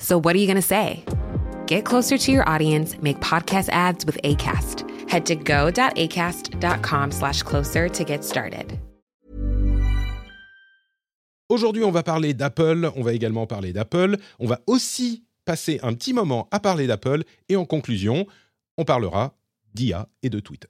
So, what are you going to say? Get closer to your audience, make podcast ads with ACAST. Head to go.acast.com slash closer to get started. Aujourd'hui, on va parler d'Apple, on va également parler d'Apple, on va aussi passer un petit moment à parler d'Apple et en conclusion, on parlera d'IA et de Twitter.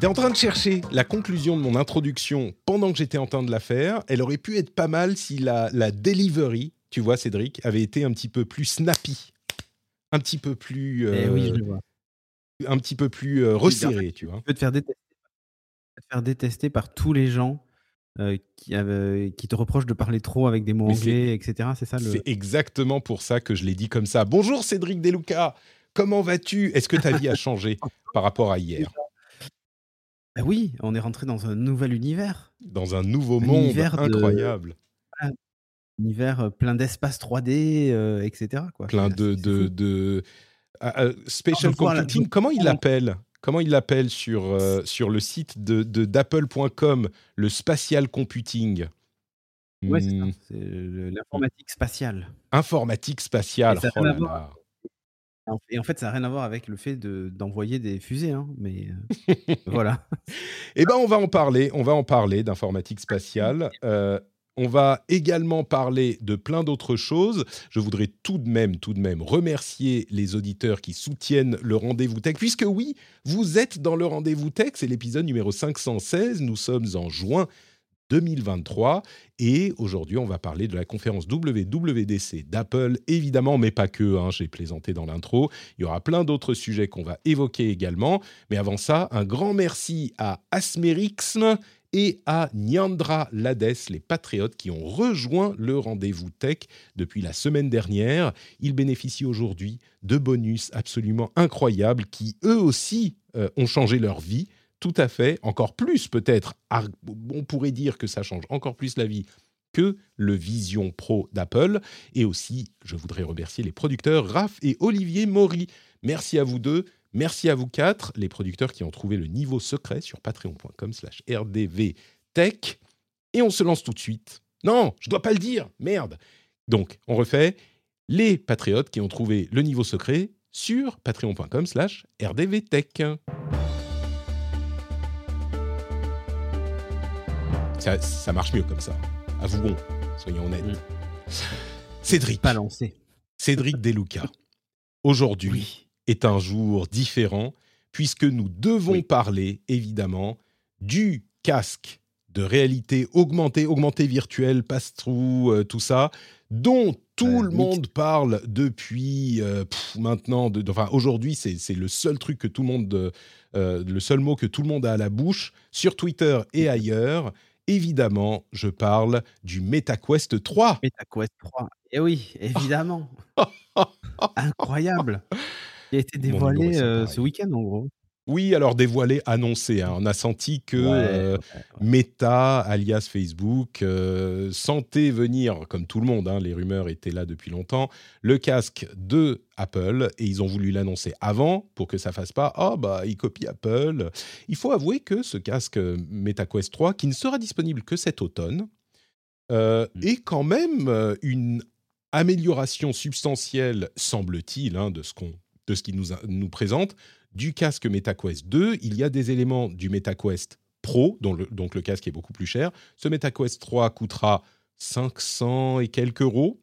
J'étais en train de chercher la conclusion de mon introduction pendant que j'étais en train de la faire. Elle aurait pu être pas mal si la, la delivery, tu vois, Cédric, avait été un petit peu plus snappy, un petit peu plus, Eh oui, je euh, vois. un petit peu plus euh, resserré, tu vois. Tu peux te faire détester, te faire détester par tous les gens euh, qui, te reprochent de parler trop avec des mots Mais anglais, etc. C'est ça le. C'est exactement pour ça que je l'ai dit comme ça. Bonjour Cédric Deluca, comment vas-tu? Est-ce que ta vie a changé par rapport à hier? Ah oui, on est rentré dans un nouvel univers. Dans un nouveau Un monde univers de- incroyable, Un univers euh, plein d'espace 3D, euh, etc. Quoi. plein de, ah, euh, computing. Comment il l'appelle? Comment il l'appelle sur, euh, sur le site de, d'apple.com, le spatial computing? Ouais, c'est. Hmm, C'est l'informatique spatiale. Informatique spatiale. Oh rien là En- Et en fait, ça n'a rien à voir avec le fait de- d'envoyer des fusées. hein, mais euh, voilà. Eh ben, on va en parler. On va en parler d'informatique spatiale. Euh, on va également parler de plein d'autres choses. Je voudrais tout de même, tout de même remercier les auditeurs qui soutiennent le rendez-vous tech, puisque oui, vous êtes dans le rendez-vous tech. C'est l'épisode numéro 516. Nous sommes en juin 2023 et aujourd'hui on va parler de la conférence WWDC d'Apple évidemment mais pas que hein, j'ai plaisanté dans l'intro il y aura plein d'autres sujets qu'on va évoquer également mais avant ça un grand merci à Asmerixm et à Nyandra Lades, les patriotes qui ont rejoint le rendez-vous tech depuis la semaine dernière. Ils bénéficient aujourd'hui de bonus absolument incroyables qui, eux aussi, euh, ont changé leur vie. Tout à fait, encore plus peut-être. On pourrait dire que ça change encore plus la vie que le Vision Pro d'Apple. Et aussi, je voudrais remercier les producteurs Raph et Olivier Maury. Merci à vous deux. Merci à vous quatre, les producteurs qui ont trouvé le niveau secret sur patreon.com slash rdvtech. Et on se lance tout de suite. Non, je dois pas le dire, merde. Donc, on refait les patriotes qui ont trouvé le niveau secret sur patreon.com slash rdvtech. Ça, ça marche mieux comme ça. Avouons, soyons honnêtes. Mm. Cédric, Pas lancé. Cédric Deluca, aujourd'hui Oui. est un jour différent puisque nous devons Oui. parler évidemment du casque de réalité augmentée, augmentée virtuelle, pass-through, euh, tout ça, dont tout Ouais, le mix. monde parle depuis euh, pff, maintenant. de- de- Enfin, aujourd'hui, c'est le seul truc que tout le monde, euh, le seul mot que tout le monde a à la bouche sur Twitter et ailleurs. Évidemment, je parle du MetaQuest 3. MetaQuest 3. Et Eh oui, évidemment. Incroyable. Il a été numéro dévoilé euh, ce week-end, en gros. Oui, alors dévoilé, annoncé. hein. On a senti que Ouais, euh, ouais, ouais. Meta, alias Facebook, euh, sentait venir, comme tout le monde, hein, les rumeurs étaient là depuis longtemps, le casque de Apple et ils ont voulu l'annoncer avant pour que ça fasse pas ah bah ils copient Apple. Il faut avouer que ce casque euh, MetaQuest 3, qui ne sera disponible que cet automne, euh, Mm. est quand même une amélioration substantielle, semble-t-il, hein, de ce qu'on de ce qu'il nous, nous présente du casque MetaQuest 2. Il y a des éléments du MetaQuest Pro, dont le- donc le casque est beaucoup plus cher. Ce MetaQuest 3 coûtera 500 et quelques euros,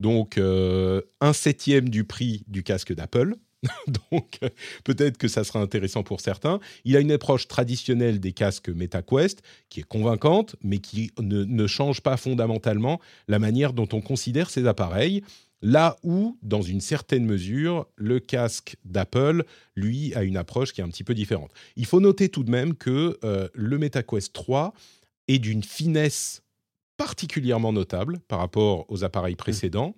donc euh, un septième du prix du casque d'Apple. donc peut-être que ça sera intéressant pour certains. Il a une approche traditionnelle des casques MetaQuest qui est convaincante, mais qui ne change pas fondamentalement la manière dont on considère ces appareils. Là où, dans une certaine mesure, le casque d'Apple, lui, a une approche qui est un petit peu différente. Il faut noter tout de même que euh, le MetaQuest 3 est d'une finesse particulièrement notable par rapport aux appareils précédents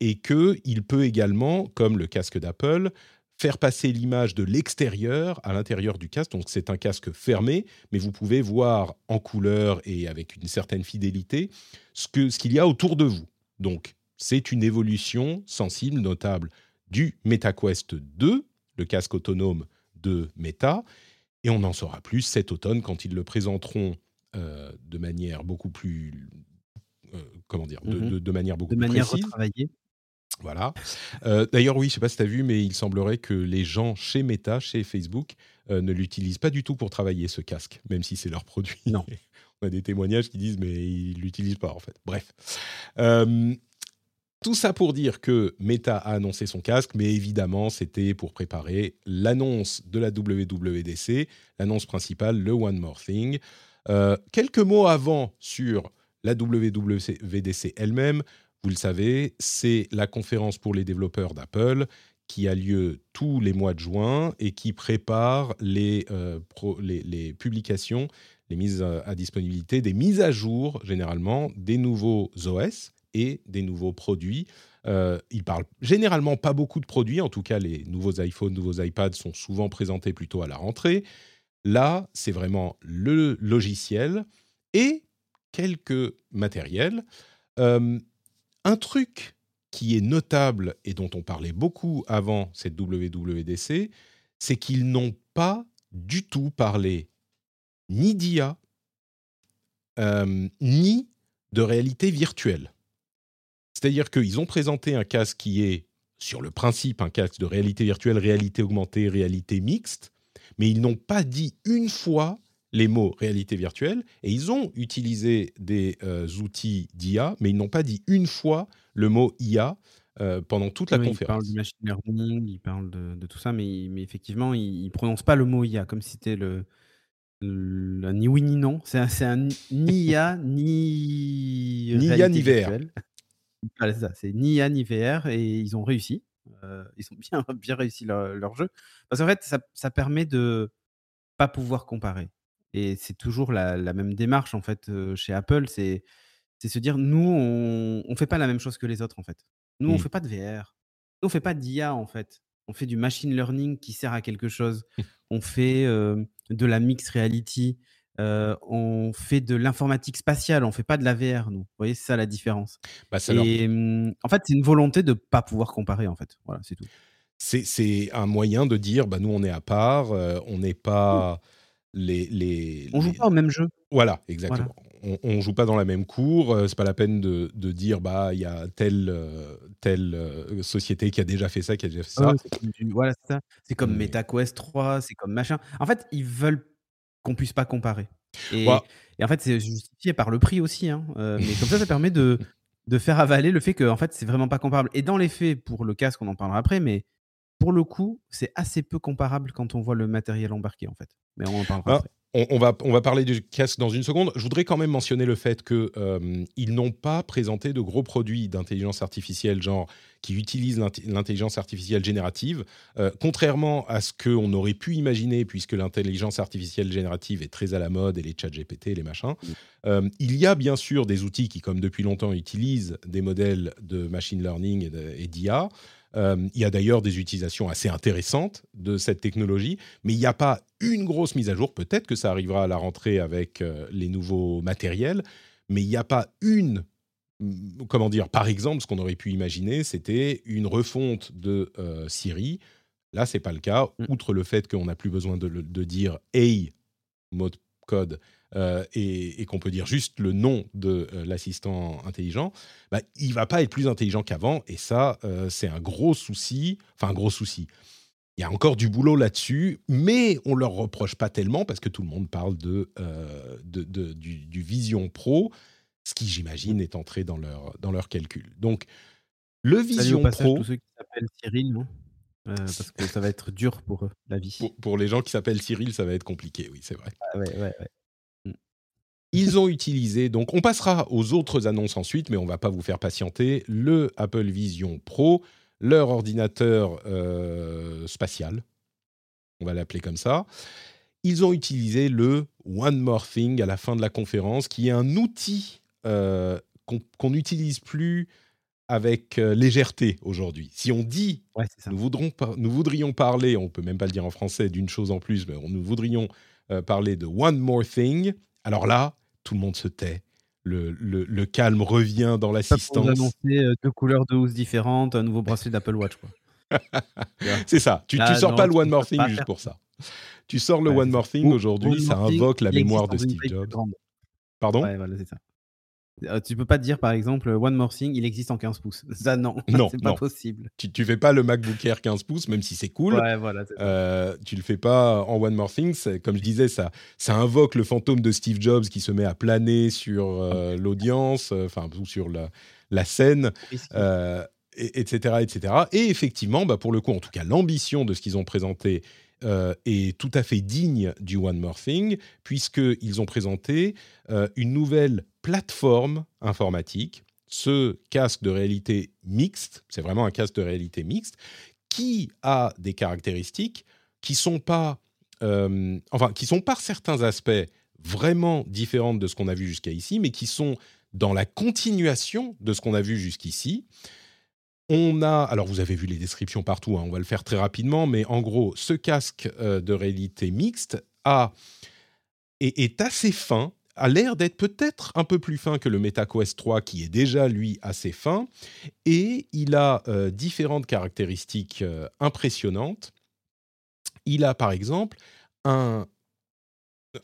et qu'il peut également, comme le casque d'Apple, faire passer l'image de l'extérieur à l'intérieur du casque. Donc c'est un casque fermé, mais vous pouvez voir en couleur et avec une certaine fidélité ce qu'il ce qu'il y a autour de vous. Donc c'est une évolution sensible, notable du MetaQuest 2, le casque autonome de Meta. Et on en saura plus cet automne quand ils le présenteront euh, de manière beaucoup plus. Euh, comment dire de, Mhm. de- de manière beaucoup De plus manière précise. retravaillée. Voilà. Euh, D'ailleurs, oui, je ne sais pas si tu as vu, mais il semblerait que les gens chez Meta, chez Facebook, ne l'utilisent pas du tout pour travailler ce casque, même si c'est leur produit. Non. On a des témoignages qui disent, mais ils ne l'utilisent pas, en fait. Bref. Tout ça pour dire que Meta a annoncé son casque, mais évidemment, c'était pour préparer l'annonce de la WWDC, l'annonce principale, le One More Thing. Euh, quelques mots avant sur la WWDC elle-même. Vous le savez, c'est la conférence pour les développeurs d'Apple qui a lieu tous les mois de juin et qui prépare les, euh, publications, les mises à disponibilité, des mises à jour généralement des nouveaux OS et des nouveaux produits. Euh, ils parlent généralement pas beaucoup de produits, en tout cas les nouveaux iPhones, nouveaux iPads sont souvent présentés plutôt à la rentrée. Là, c'est vraiment le logiciel et quelques matériels. Euh, un truc qui est notable et dont on parlait beaucoup avant cette WWDC, c'est qu'ils n'ont pas du tout parlé ni d'IA, euh, ni de réalité virtuelle. C'est-à-dire qu'ils ont présenté un casque qui est, sur le principe, un casque de réalité virtuelle, réalité augmentée, réalité mixte, mais ils n'ont pas dit une fois les mots réalité virtuelle, et ils ont utilisé des euh, outils d'IA, mais ils n'ont pas dit une fois le mot IA euh, pendant toute la Oui, il parle conférence. du machine learning, il parle de, de tout ça, mais, effectivement, il ne prononce pas le mot IA, comme si c'était le, ni oui ni non. C'est un, ni IA, ni. Ni IA, ni VR. Voilà, c'est ça, c'est ni IA, ni VR, et ils ont réussi. Euh, ils ont bien, bien réussi leur, leur jeu. Parce qu'en fait, ça, ça permet de pas pouvoir comparer. Et c'est toujours la, la même démarche, en fait, euh, chez Apple, c'est c'est se dire, nous, on ne fait pas la même chose que les autres, en fait. Nous, on Mm. fait pas de VR. Nous, on fait pas d'IA, en fait. On fait du machine learning qui sert à quelque chose. on fait euh, de la mixed reality. Euh, on fait de l'informatique spatiale. On fait pas de la VR, nous. Vous voyez, c'est ça la différence. Bah, ça Et hum, en fait, c'est une volonté de pas pouvoir comparer, en fait. Voilà, c'est tout. c'est, c'est un moyen de dire, bah, nous, on est à part, euh, on n'est pas les, les, On joue pas au même jeu. Voilà, exactement. On, on joue pas dans la même cour. euh, c'est pas la peine de, de dire bah il y a telle telle société qui a déjà fait ça, qui a déjà fait ça. Ouais, c'est comme du- voilà, c'est ça. C'est comme Mais- MetaQuest 3, c'est comme machin. En fait, ils veulent qu'on puisse pas comparer. Et, en fait, c'est justifié par le prix aussi. hein. Euh, mais comme ça, ça permet de, de faire avaler le fait que en fait, c'est vraiment pas comparable. Et dans les faits, pour le casque, on en parlera après, mais pour le coup, c'est assez peu comparable quand on voit le matériel embarqué, en fait. Mais on en parlera Ah, après. On, on va, on va parler du casque dans une seconde. Je voudrais quand même mentionner le fait qu'ils n'ont pas présenté de gros produits d'intelligence artificielle, genre qui utilisent l'intelligence artificielle générative, euh, contrairement à ce qu'on aurait pu imaginer, puisque l'intelligence artificielle générative est très à la mode et les chats GPT, les machins. Euh, il y a bien sûr des outils qui, comme depuis longtemps, utilisent des modèles de machine learning et d'IA. Euh, il y a d'ailleurs des utilisations assez intéressantes de cette technologie, mais il n'y a pas une grosse mise à jour. Peut-être que ça arrivera à la rentrée avec euh, les nouveaux matériels, mais il n'y a pas une. hum, Comment dire Par exemple, ce qu'on aurait pu imaginer, c'était une refonte de euh, Siri. Là, c'est pas le cas. Mm. Outre le fait qu'on n'a plus besoin de dire Hey, mot de code, euh, et, et qu'on peut dire juste le nom de euh, l'assistant intelligent, bah, il va pas être plus intelligent qu'avant. Et ça, euh, c'est un gros souci. Enfin, un gros souci. Il y a encore du boulot là-dessus, mais on leur reproche pas tellement parce que tout le monde parle de, de- de- du, du Vision Pro, ce qui, j'imagine, est entré dans leur, dans leur calcul. Donc, le Salut Vision passage Pro, tous ceux qui s'appellent Cyril, non? Euh, parce que ça va être dur pour eux, la vie. pour, pour les gens qui s'appellent Cyril, ça va être compliqué, oui, c'est vrai. Ah ouais, ouais, ouais. Ils ont utilisé, donc on passera aux autres annonces ensuite, mais on va pas vous faire patienter, le Apple Vision Pro, leur ordinateur euh, spatial, on va l'appeler comme ça. ils ont utilisé le One More Thing à la fin de la conférence, qui est un outil euh, qu'on n'utilise plus avec euh, légèreté aujourd'hui. Si on dit nous, voudrons nous voudrions parler, on peut même pas le dire en français, d'une chose en plus, mais nous voudrions parler de One More Thing, alors là, tout le monde se tait. Le, le, calme revient dans l'assistance. annoncer deux couleurs de housse différentes, un nouveau bracelet d'Apple Watch. C'est ça. Tu, tu sors pas le One More Thing juste pour ça. Tu sors le One More Thing aujourd'hui, ça invoque la mémoire de Steve Jobs. Pardon? Ouais, voilà, c'est ça. Euh, tu peux pas dire par exemple One More Thing, il existe en 15 pouces. Ça non, non c'est pas possible. Tu, tu fais pas le MacBook Air 15 pouces, même si c'est cool. Ouais, voilà, euh, tu le fais pas en One More Thing. Comme je disais, ça, ça invoque le fantôme de Steve Jobs qui se met à planer sur euh, l'audience, euh, enfin ou sur la, la scène. etc., etc. Et effectivement, bah, pour le coup, en tout cas, l'ambition de ce qu'ils ont présenté euh, est tout à fait digne du One More Thing, puisqu'ils ont présenté euh, une nouvelle plateforme informatique, ce casque de réalité mixte, c'est vraiment un casque de réalité mixte, qui a des caractéristiques qui sont pas, euh, enfin, qui sont par certains aspects vraiment différentes de ce qu'on a vu jusqu'à ici, mais qui sont dans la continuation de ce qu'on a vu jusqu'ici. On a, alors vous avez vu les descriptions partout, hein, on va le faire très rapidement, mais en gros, ce casque euh, de réalité mixte a, est, assez fin, a l'air d'être peut-être un peu plus fin que le MetaQuest 3 qui est déjà lui assez fin, et il a euh, différentes caractéristiques euh, impressionnantes. Il a par exemple un,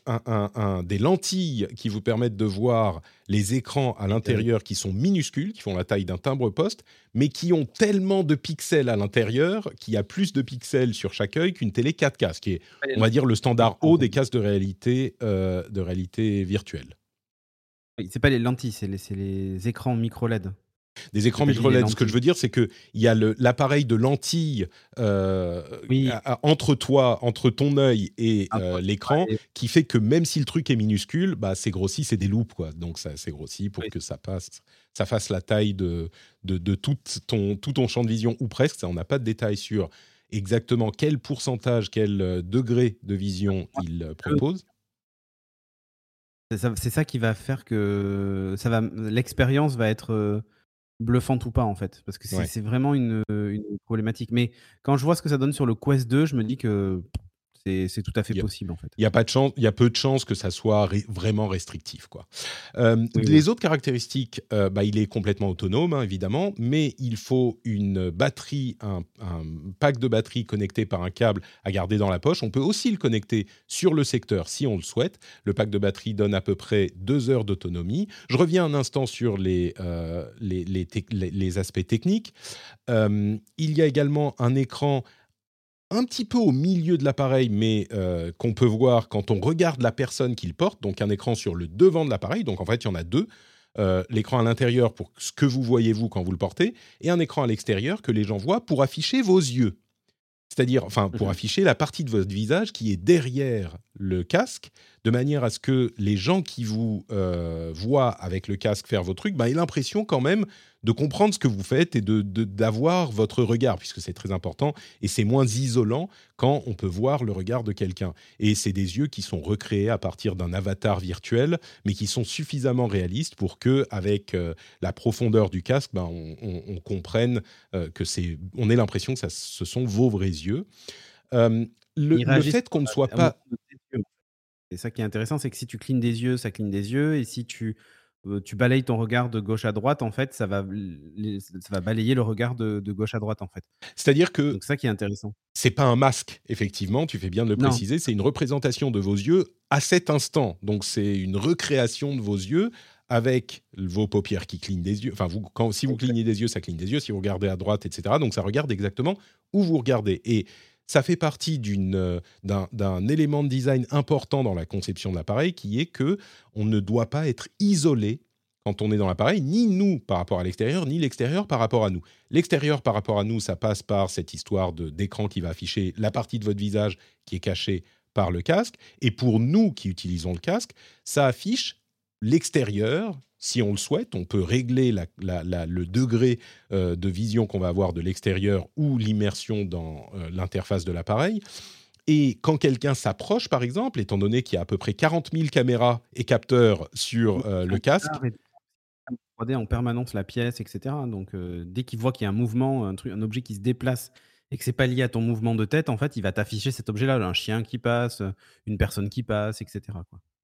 un, des lentilles qui vous permettent de voir les écrans à l'intérieur qui sont minuscules, qui font la taille d'un timbre-poste, mais qui ont tellement de pixels à l'intérieur qu'il y a plus de pixels sur chaque œil qu'une télé 4K, ce qui est, on va dire, le standard haut des casques de réalité, euh, de réalité virtuelle. C'est pas les lentilles, c'est les, les écrans micro LED. Des écrans micro LED. Ce que je veux dire, c'est qu'il y a l'appareil de lentille euh, entre toi, entre ton œil et euh, l'écran, qui fait que même si le truc est minuscule, bah, c'est grossi, c'est des loupes. Quoi. Donc, c'est grossi pour que ça, passe, ça fasse la taille de, de, tout, ton, tout ton champ de vision, ou presque. on n'a pas de détails sur exactement quel pourcentage, quel euh, degré de vision il propose. C'est ça, qui va faire que ça va, l'expérience va être bluffante ou pas en fait, parce que c'est vraiment une, une, problématique. Mais quand je vois ce que ça donne sur le Quest 2, je me dis que c'est tout à fait possible en fait. Il y a pas de chance, il y a peu de chances que ça soit vraiment restrictif quoi. Euh, les autres caractéristiques, euh, bah, il est complètement autonome hein, évidemment, mais il faut une batterie, un, pack de batterie connecté par un câble à garder dans la poche. On peut aussi le connecter sur le secteur si on le souhaite. Le pack de batterie donne à peu près deux heures d'autonomie. Je reviens un instant sur les, euh, les, les, les, aspects techniques. il y a également un écran un petit peu au milieu de l'appareil, mais euh, qu'on peut voir quand on regarde la personne qu'il porte, donc un écran sur le devant de l'appareil, donc en fait il y en a deux, euh, l'écran à l'intérieur pour ce que vous voyez vous quand vous le portez, et un écran à l'extérieur que les gens voient pour afficher vos yeux. C'est-à-dire, enfin, pour mhm. afficher la partie de votre visage qui est derrière le casque, de manière à ce que les gens qui vous euh, voient avec le casque faire vos trucs, bah, aient l'impression quand même de comprendre ce que vous faites et de d'avoir votre regard, puisque c'est très important, et c'est moins isolant quand on peut voir le regard de quelqu'un. Et c'est des yeux qui sont recréés à partir d'un avatar virtuel, mais qui sont suffisamment réalistes pour que, avec euh, la profondeur du casque, ben, on, comprenne euh, que c'est, on ait l'impression que ça, ce sont vos vrais yeux. Euh, le, le, fait qu'on ne soit pas... C'est ça qui est intéressant, c'est que si tu clignes des yeux, ça cligne des yeux, et si tu tu balayes ton regard de gauche à droite, en fait, ça va, ça va balayer le regard de, gauche à droite, en fait. C'est-à-dire que. C'est ça qui est intéressant. C'est pas un masque, effectivement, tu fais bien de le préciser, c'est une représentation de vos yeux à cet instant. Donc, c'est une recréation de vos yeux avec vos paupières qui clignent des yeux. Enfin, vous, quand, si vous clignez des yeux, ça cligne des yeux. Si vous regardez à droite, etc. Donc, ça regarde exactement où vous regardez. Et ça fait partie euh, d'un élément de design important dans la conception de l'appareil qui est que on ne doit pas être isolé quand on est dans l'appareil, ni nous par rapport à l'extérieur, ni l'extérieur par rapport à nous. L'extérieur par rapport à nous, ça passe par cette histoire d'écran qui va afficher la partie de votre visage qui est cachée par le casque. Et pour nous qui utilisons le casque, ça affiche l'extérieur si on le souhaite, on peut régler le degré euh, de vision qu'on va avoir de l'extérieur ou l'immersion dans euh, l'interface de l'appareil. et quand quelqu'un s'approche, par exemple, étant donné qu'il y a à peu près 40 000 caméras et capteurs sur euh, le casque, en permanence la pièce, etc. Donc dès qu'il voit qu'il y a un mouvement, un, truc, un objet qui se déplace et que c'est pas lié à ton mouvement de tête, en fait, il va t'afficher cet objet-là, un chien qui passe, une personne qui passe, etc.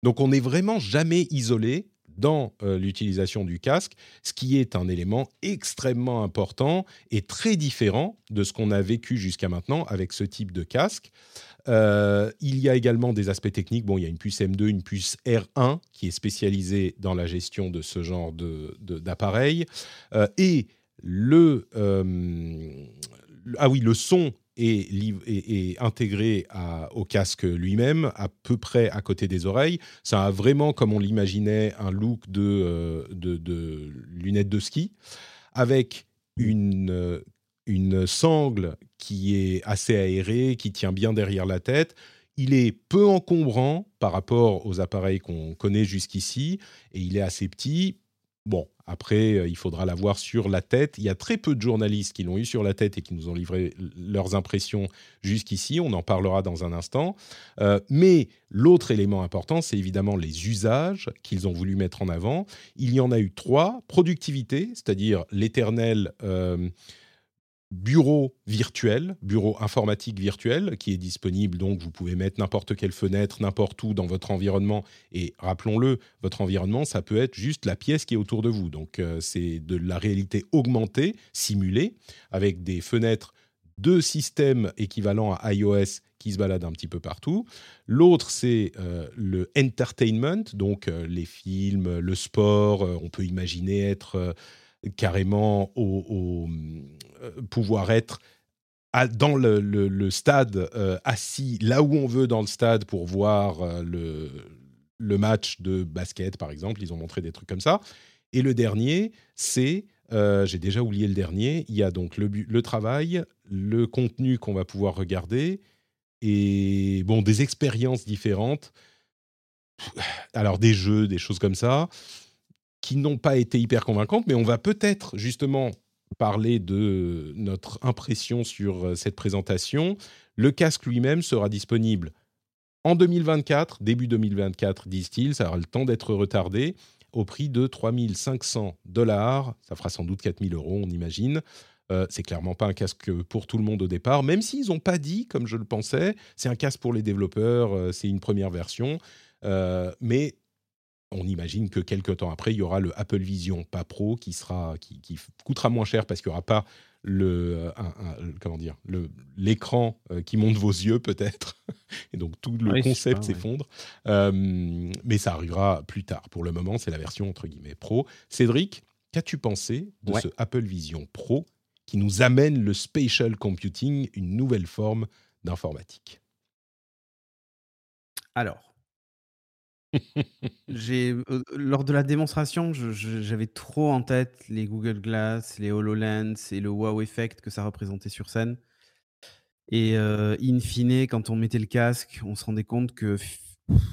Donc on n'est vraiment jamais isolé dans euh, l'utilisation du casque, ce qui est un élément extrêmement important et très différent de ce qu'on a vécu jusqu'à maintenant avec ce type de casque. Euh, il y a également des aspects techniques. Bon, il y a une puce M2, une puce R1 qui est spécialisée dans la gestion de ce genre d'appareil. De, euh, et le, ah oui, le son est, intégré au casque lui-même, à peu près à côté des oreilles. Ça a vraiment, comme on l'imaginait, un look de, euh, de, lunettes de ski, avec une, une sangle qui est assez aérée, qui tient bien derrière la tête. Il est peu encombrant par rapport aux appareils qu'on connaît jusqu'ici, et il est assez petit. Bon, après, euh, il faudra l'avoir sur la tête. Il y a très peu de journalistes qui l'ont eu sur la tête et qui nous ont livré leurs impressions jusqu'ici. On en parlera dans un instant. Euh, mais l'autre élément important, c'est évidemment les usages qu'ils ont voulu mettre en avant. Il y en a eu trois. Productivité, c'est-à-dire l'éternel... Euh, bureau virtuel, bureau informatique virtuel, qui est disponible. Donc, vous pouvez mettre n'importe quelle fenêtre, n'importe où dans votre environnement. Et rappelons-le, votre environnement, ça peut être juste la pièce qui est autour de vous. Donc, euh, c'est de la réalité augmentée, simulée, avec des fenêtres de systèmes équivalents à iOS qui se baladent un petit peu partout. L'autre, c'est euh, le entertainment, donc euh, les films, le sport. on peut imaginer être carrément au, euh, pouvoir être dans le, stade, euh, assis là où on veut dans le stade pour voir euh, le, match de basket, par exemple. Ils ont montré des trucs comme ça. Et le dernier, c'est, j'ai déjà oublié le dernier, il y a donc le, le travail, le contenu qu'on va pouvoir regarder et bon, des expériences différentes. Alors des jeux, des choses comme ça qui n'ont pas été hyper convaincantes, mais on va peut-être justement parler de notre impression sur euh, cette présentation. Le casque lui-même sera disponible en 2024, début 2024, disent-ils. Ça aura le temps d'être retardé au prix de 3500 dollars. Ça fera sans doute 4000 euros, on imagine. Euh, c'est clairement pas un casque pour tout le monde au départ, même s'ils n'ont pas dit, comme je le pensais, c'est un casque pour les développeurs, euh, c'est une première version. mais on imagine que quelques temps après, il y aura le Apple Vision pas Pro qui sera qui, coûtera moins cher parce qu'il n'y aura pas le euh, comment dire le l'écran euh, qui monte vos yeux peut-être. Et donc tout le concept s'effondre. Euh, mais ça arrivera plus tard. Pour le moment c'est la version entre guillemets pro. Cédric qu'as-tu pensé de ce Apple Vision Pro qui nous amène le spatial computing une nouvelle forme d'informatique? Alors j'ai lors de la démonstration, j'avais trop en tête les Google Glass, les HoloLens et le wow effect que ça représentait sur scène. Et in fine, quand on mettait le casque, on se rendait compte que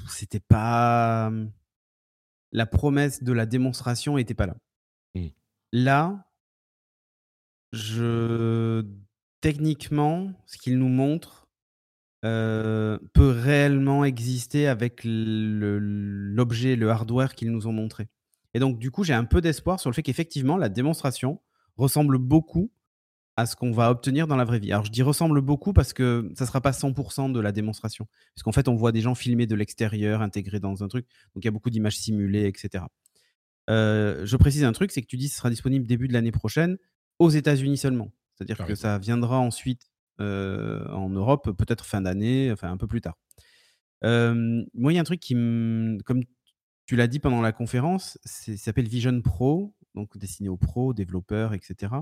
c'était pas la promesse de la démonstration était pas là. Mmh. Là, je techniquement, ce qu'il nous montre, euh, peut réellement exister avec l'objet, le, hardware qu'ils nous ont montré. Et donc, du coup, j'ai un peu d'espoir sur le fait qu'effectivement, la démonstration ressemble beaucoup à ce qu'on va obtenir dans la vraie vie. Alors, je dis ressemble beaucoup parce que ça ne sera pas 100% de la démonstration. Parce qu'en fait, on voit des gens filmer de l'extérieur, intégrés dans un truc. Donc, il y a beaucoup d'images simulées, etc. Euh, je précise un truc, c'est que tu dis que ce sera disponible début de l'année prochaine aux États-Unis seulement. C'est-à-dire que ça viendra ensuite en Europe, peut-être fin d'année, enfin un peu plus tard. moi, il y a un truc qui, comme tu l'as dit pendant la conférence, s'appelle Vision Pro, donc destiné aux pros, développeurs, etc.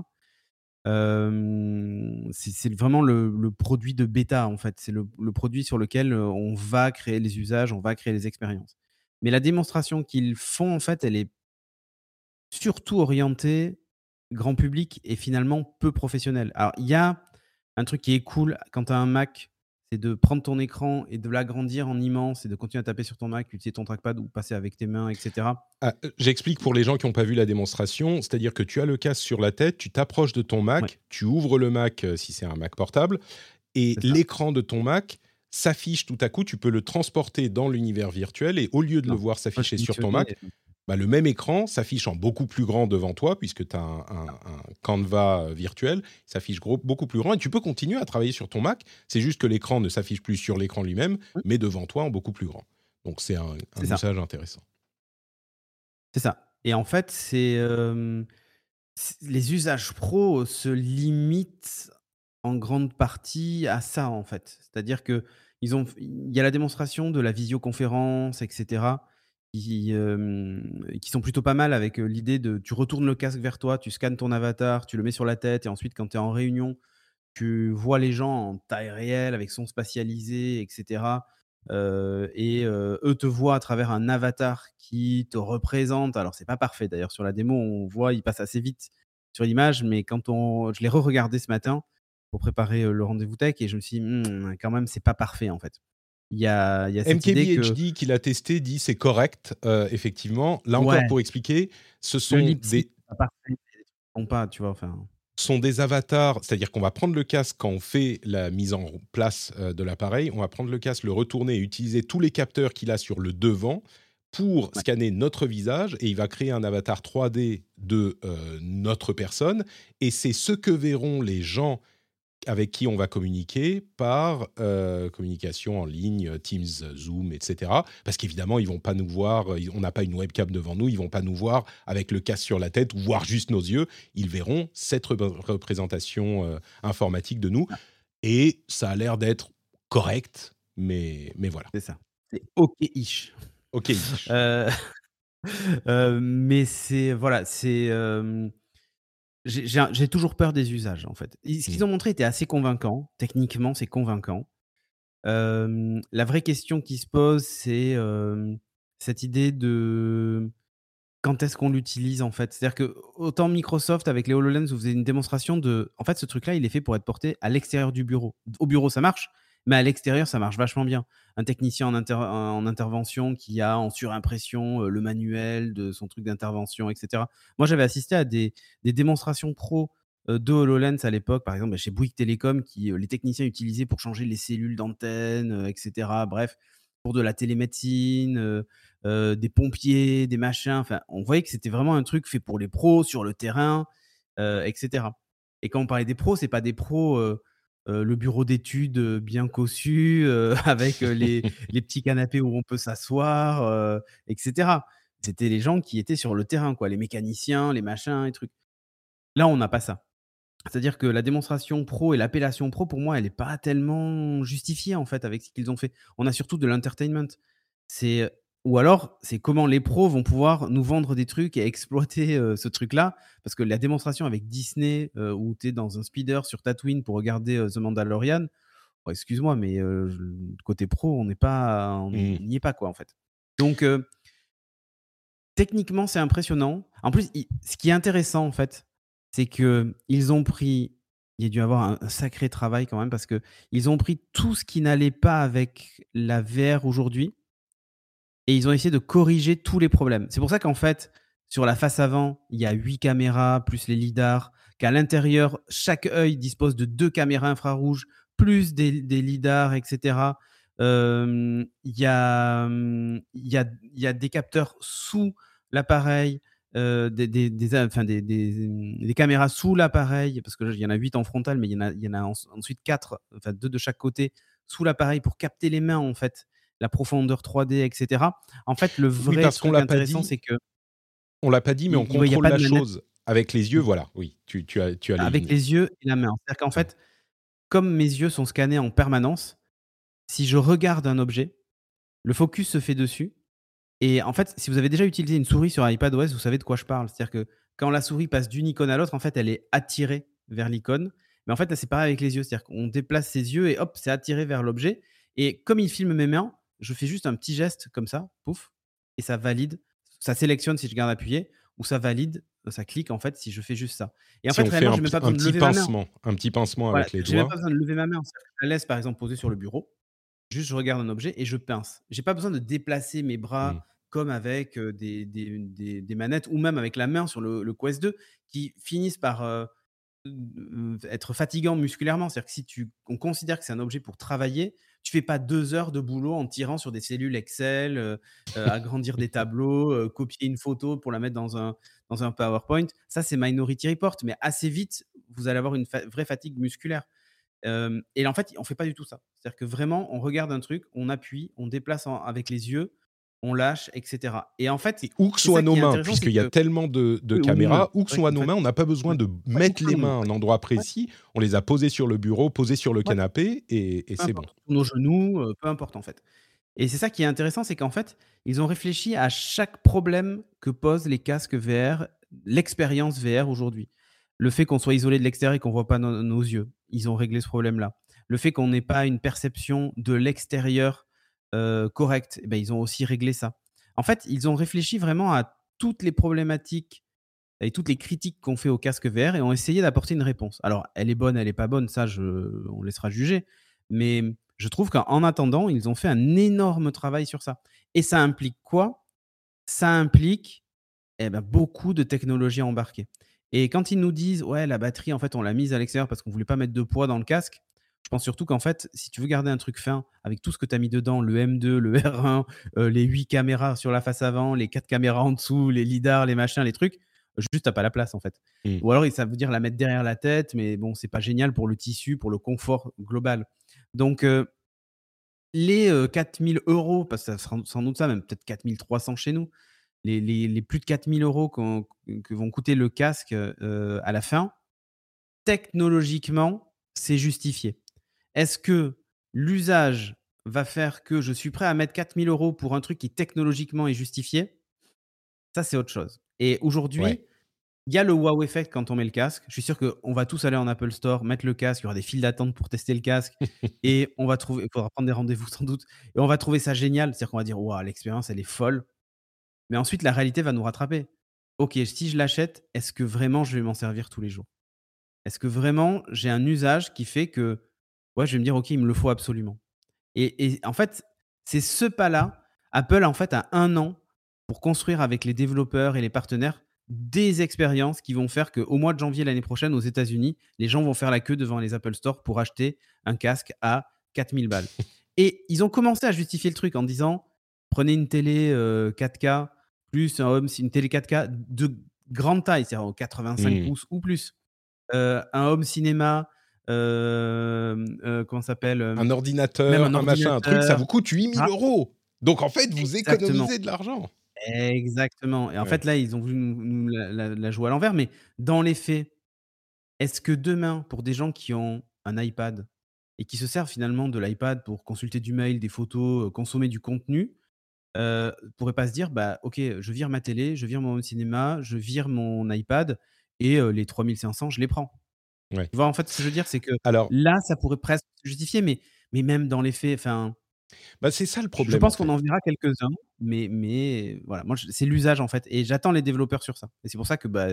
c'est vraiment le, produit de bêta, en fait. C'est le, produit sur lequel on va créer les usages, on va créer les expériences. Mais la démonstration qu'ils font, en fait, elle est surtout orientée grand public et finalement peu professionnelle. Alors, il y a un truc qui est cool quand tu as un Mac, c'est de prendre ton écran et de l'agrandir en immense et de continuer à taper sur ton Mac, utiliser ton trackpad ou passer avec tes mains, etc. Ah, euh, j'explique pour les gens qui n'ont pas vu la démonstration, c'est-à-dire que tu as le casque sur la tête, tu t'approches de ton Mac, tu ouvres le Mac euh, si c'est un Mac portable, et l'écran de ton Mac s'affiche tout à coup, tu peux le transporter dans l'univers virtuel et au lieu de le voir s'afficher sur ton Mac, bah, le même écran s'affiche en beaucoup plus grand devant toi, puisque tu as un, canevas euh, virtuel, s'affiche beaucoup plus grand, et tu peux continuer à travailler sur ton Mac. C'est juste que l'écran ne s'affiche plus sur l'écran lui-même, mais devant toi en beaucoup plus grand. Donc c'est un, message intéressant. C'est ça. Et en fait, c'est les usages pro se limitent en grande partie à ça, en fait. C'est-à-dire que ils ont, il y a la démonstration de la visioconférence, etc qui, sont plutôt pas mal avec l'idée de tu retournes le casque vers toi, tu scannes ton avatar, tu le mets sur la tête et ensuite quand tu es en réunion, tu vois les gens en taille réelle avec son spatialisé, etc. et eux te voient à travers un avatar qui te représente. Alors c'est pas parfait d'ailleurs sur la démo, on voit il passe assez vite sur l'image, mais quand on, je l'ai re-regardé ce matin pour préparer le rendez-vous tech et je me suis dit «Mmh, quand même c'est pas parfait en fait. Il y a, il y a cette MKBHD qu'il a testé dit c'est correct, euh, effectivement. Là encore, pour expliquer, ce sont des. Pas, tu vois, enfin sont des avatars, c'est-à-dire qu'on va prendre le casque quand on fait la mise en place euh, de l'appareil, on va prendre le casque, le retourner et utiliser tous les capteurs qu'il a sur le devant pour scanner notre visage et il va créer un avatar 3D de euh, notre personne et c'est ce que verront les gens avec qui on va communiquer par euh, communication en ligne, Teams, Zoom, etc. Parce qu'évidemment, ils vont pas nous voir, on n'a pas une webcam devant nous, ils vont pas nous voir avec le casque sur la tête ou voir juste nos yeux. Ils verront cette représentation euh, informatique de nous. Et ça a l'air d'être correct, mais, mais voilà. C'est ça. C'est OK-ish. OK-ish. Euh, mais c'est, voilà, c'est j'ai toujours peur des usages, en fait. ce qu'ils mmh. ont montré était assez convaincant. Techniquement, c'est convaincant. la vraie question qui se pose, c'est cette idée de quand est-ce qu'on l'utilise, en fait? C'est-à-dire que autant Microsoft, avec les HoloLens, vous faisait une démonstration de... En fait, ce truc-là, il est fait pour être porté à l'extérieur du bureau. Au bureau, ça marche, mais à l'extérieur, ça marche vachement bien. Un technicien en, en intervention qui a en surimpression euh, le manuel de son truc d'intervention, etc. Moi, j'avais assisté à des, démonstrations pro euh, de HoloLens à l'époque, par exemple bah, chez Bouygues Télécom, qui euh, les techniciens utilisaient pour changer les cellules d'antenne, etc. Bref, pour de la télémédecine, des pompiers, des machins. Enfin, on voyait que c'était vraiment un truc fait pour les pros sur le terrain, etc. Et quand on parlait des pros, c'est pas des pros le bureau d'études bien cossu, avec les, petits canapés où on peut s'asseoir, etc. C'était les gens qui étaient sur le terrain, quoi, les mécaniciens, les machins et trucs. Là, on n'a pas ça. C'est-à-dire que la démonstration pro et l'appellation pro, pour moi, elle n'est pas tellement justifiée en fait avec ce qu'ils ont fait. On a surtout de l'entertainment. C'est ou alors, c'est comment les pros vont pouvoir nous vendre des trucs et exploiter ce truc-là. Parce que la démonstration avec Disney, où tu es dans un speeder sur Tatooine pour regarder The Mandalorian, oh, excuse-moi, mais côté pro, on n'est pas, on mmh. n'y est pas, quoi, en fait. Donc, techniquement, c'est impressionnant. En plus, ce qui est intéressant, en fait, c'est qu'ils ont pris il y a dû avoir un, un, sacré travail quand même parce que ils ont pris tout ce qui n'allait pas avec la VR aujourd'hui et ils ont essayé de corriger tous les problèmes. C'est pour ça qu'en fait, sur la face avant, il y a huit caméras plus les lidars, qu'à l'intérieur, chaque œil dispose de deux caméras infrarouges plus des, lidars, etc. il, y a, il, y a, des capteurs sous l'appareil, euh, des, caméras sous l'appareil, parce qu'il y en a huit en frontal, mais il y en a, y en a ensuite quatre, enfin deux de chaque côté, sous l'appareil pour capter les mains en fait la profondeur 3D, etc. En fait, le vrai truc intéressant, c'est que. On l'a pas dit, mais on contrôle la chose avec les yeux. Voilà, oui, tu, tu as, tu as Avec les yeux et la main. C'est-à-dire qu'en fait, comme mes yeux sont scannés en permanence, si je regarde un objet, le focus se fait dessus. Et en fait, si vous avez déjà utilisé une souris sur iPadOS, vous savez de quoi je parle. C'est-à-dire que quand la souris passe d'une icône à l'autre, en fait, elle est attirée vers l'icône. Mais en fait, c'est pareil avec les yeux. C'est-à-dire qu'on déplace ses yeux et hop, c'est attiré vers l'objet. Et comme il filme mes mains, je fais juste un petit geste comme ça, pouf, et ça valide. Ça sélectionne si je garde appuyé, ou ça valide, ça clique en fait si je fais juste ça. Et en fait, réellement, je n'ai pas besoin de lever pincement, ma main. Un petit pincement avec les doigts. Je n'ai pas besoin de lever ma main. Je la laisse par exemple poser sur le bureau. Juste, je regarde un objet et je pince. J'ai pas besoin de déplacer mes bras mmh. comme avec des, des, des, manettes ou même avec la main sur le, Quest 2 qui finissent par euh, être fatigant musculairement. C'est-à-dire que si tu, on considère que c'est un objet pour travailler, tu fais pas deux heures de boulot en tirant sur des cellules Excel, euh, euh, agrandir des tableaux, copier une photo pour la mettre dans un, dans un PowerPoint. Ça, c'est Minority Report. Mais assez vite, vous allez avoir une vraie fatigue musculaire. et en fait, on fait pas du tout ça. C'est-à-dire que vraiment, on regarde un truc, on appuie, on déplace avec les yeux on lâche, etc. Et en fait, où que soient nos mains, puisqu'il y a tellement de, caméras, où que soient nos mains, on n'a pas besoin de mettre les mains à un endroit précis. On les a posées sur le bureau, posées sur le canapé, et, c'est bon. Nos genoux, euh, peu importe en fait. Et c'est ça qui est intéressant, c'est qu'en fait, ils ont réfléchi à chaque problème que posent les casques VR, l'expérience VR aujourd'hui. Le fait qu'on soit isolé de l'extérieur et qu'on ne voit pas nos yeux, ils ont réglé ce problème-là. Le fait qu'on n'ait pas une perception de l'extérieur euh, correct, eh ben, ils ont aussi réglé ça. En fait, ils ont réfléchi vraiment à toutes les problématiques et toutes les critiques qu'on fait au casque VR et ont essayé d'apporter une réponse. Alors, elle est bonne, elle n'est pas bonne, ça, je, on laissera juger. Mais je trouve qu'en attendant, ils ont fait un énorme travail sur ça. Et ça implique quoi? Ça implique eh ben, beaucoup de technologies embarquées. Et quand ils nous disent, ouais, la batterie, en fait, on l'a mise à l'extérieur parce qu'on voulait pas mettre de poids dans le casque, je pense surtout qu'en fait, si tu veux garder un truc fin avec tout ce que tu as mis dedans, le M2, le R1, euh, les 8 caméras sur la face avant, les 4 caméras en dessous, les lidars, les machins, les trucs, juste t'as pas la place en fait. Mmh. Ou alors ça veut dire la mettre derrière la tête, mais bon, c'est pas génial pour le tissu, pour le confort global. Donc euh, les 4000 euh, euros, parce que ça sera sans doute ça, même peut-être 4300 chez nous, les, plus de 4000 euros que vont coûter le casque à la fin, technologiquement, c'est justifié. Est-ce que l'usage va faire que je suis prêt à mettre 4000 euros pour un truc qui technologiquement est justifié? Ça, c'est autre chose. Et aujourd'hui, il y a le wow effect quand on met le casque. Je suis sûr qu'on va tous aller en Apple Store, mettre le casque, il y aura des files d'attente pour tester le casque et on va trouver, il faudra prendre des rendez-vous sans doute, et on va trouver ça génial. C'est-à-dire qu'on va dire, waouh, l'expérience, elle est folle. Mais ensuite, la réalité va nous rattraper. Ok, si je l'achète, est-ce que vraiment je vais m'en servir tous les jours? Est-ce que vraiment j'ai un usage qui fait que ouais, je vais me dire, OK, il me le faut absolument. Et, en fait, c'est ce pas-là. Apple, en fait, a un an pour construire avec les développeurs et les partenaires des expériences qui vont faire qu'au mois de janvier l'année prochaine, aux États-Unis, les gens vont faire la queue devant les Apple Store pour acheter un casque à 4000 balles. Et ils ont commencé à justifier le truc en disant prenez une télé 4K euh, plus un home, une télé 4K de grande taille, c'est-à-dire 85 mmh. pouces ou plus, euh, un home cinéma comment s'appelle Un ordinateur, un, machin, un truc, ça vous coûte 8000 ah. euros. Donc en fait, vous économisez de l'argent. Exactement. Et en fait, là, ils ont voulu nous, la, jouer à l'envers. Mais dans les faits, est-ce que demain, pour des gens qui ont un iPad et qui se servent finalement de l'iPad pour consulter du mail, des photos, consommer du contenu, euh, pourraient pas se dire, bah, ok, je vire ma télé, je vire mon cinéma, je vire mon iPad et les 3500, je les prends. Tu vois, en fait, ce que je veux dire, c'est que Alors, là, ça pourrait presque se justifier, mais, mais même dans les faits, enfin. Bah, c'est ça le problème. Je pense qu'on en verra quelques-uns, mais, mais voilà, moi, c'est l'usage en fait, et j'attends les développeurs sur ça. Et c'est pour ça que bah,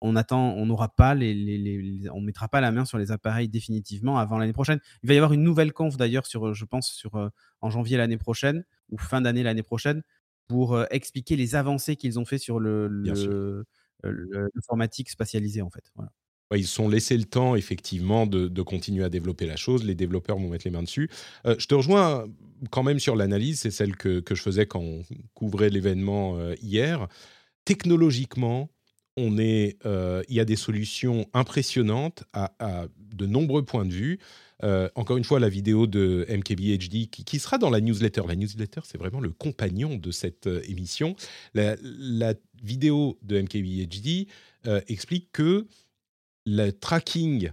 on attend, on n'aura pas les, les, on mettra pas la main sur les appareils définitivement avant l'année prochaine. Il va y avoir une nouvelle conf d'ailleurs sur, je pense, sur euh, en janvier l'année prochaine ou fin d'année l'année prochaine pour euh, expliquer les avancées qu'ils ont fait sur le, l'informatique spatialisée en fait. Voilà ils se sont laissés le temps, effectivement, de, continuer à développer la chose. Les développeurs vont mettre les mains dessus. Euh, je te rejoins quand même sur l'analyse, c'est celle que, je faisais quand on couvrait l'événement euh, hier. Technologiquement, on est, euh, il y a des solutions impressionnantes à, de nombreux points de vue. encore une fois, la vidéo de MKBHD qui, qui, sera dans la newsletter. La newsletter, c'est vraiment le compagnon de cette émission. La, vidéo de MKBHD explique que le tracking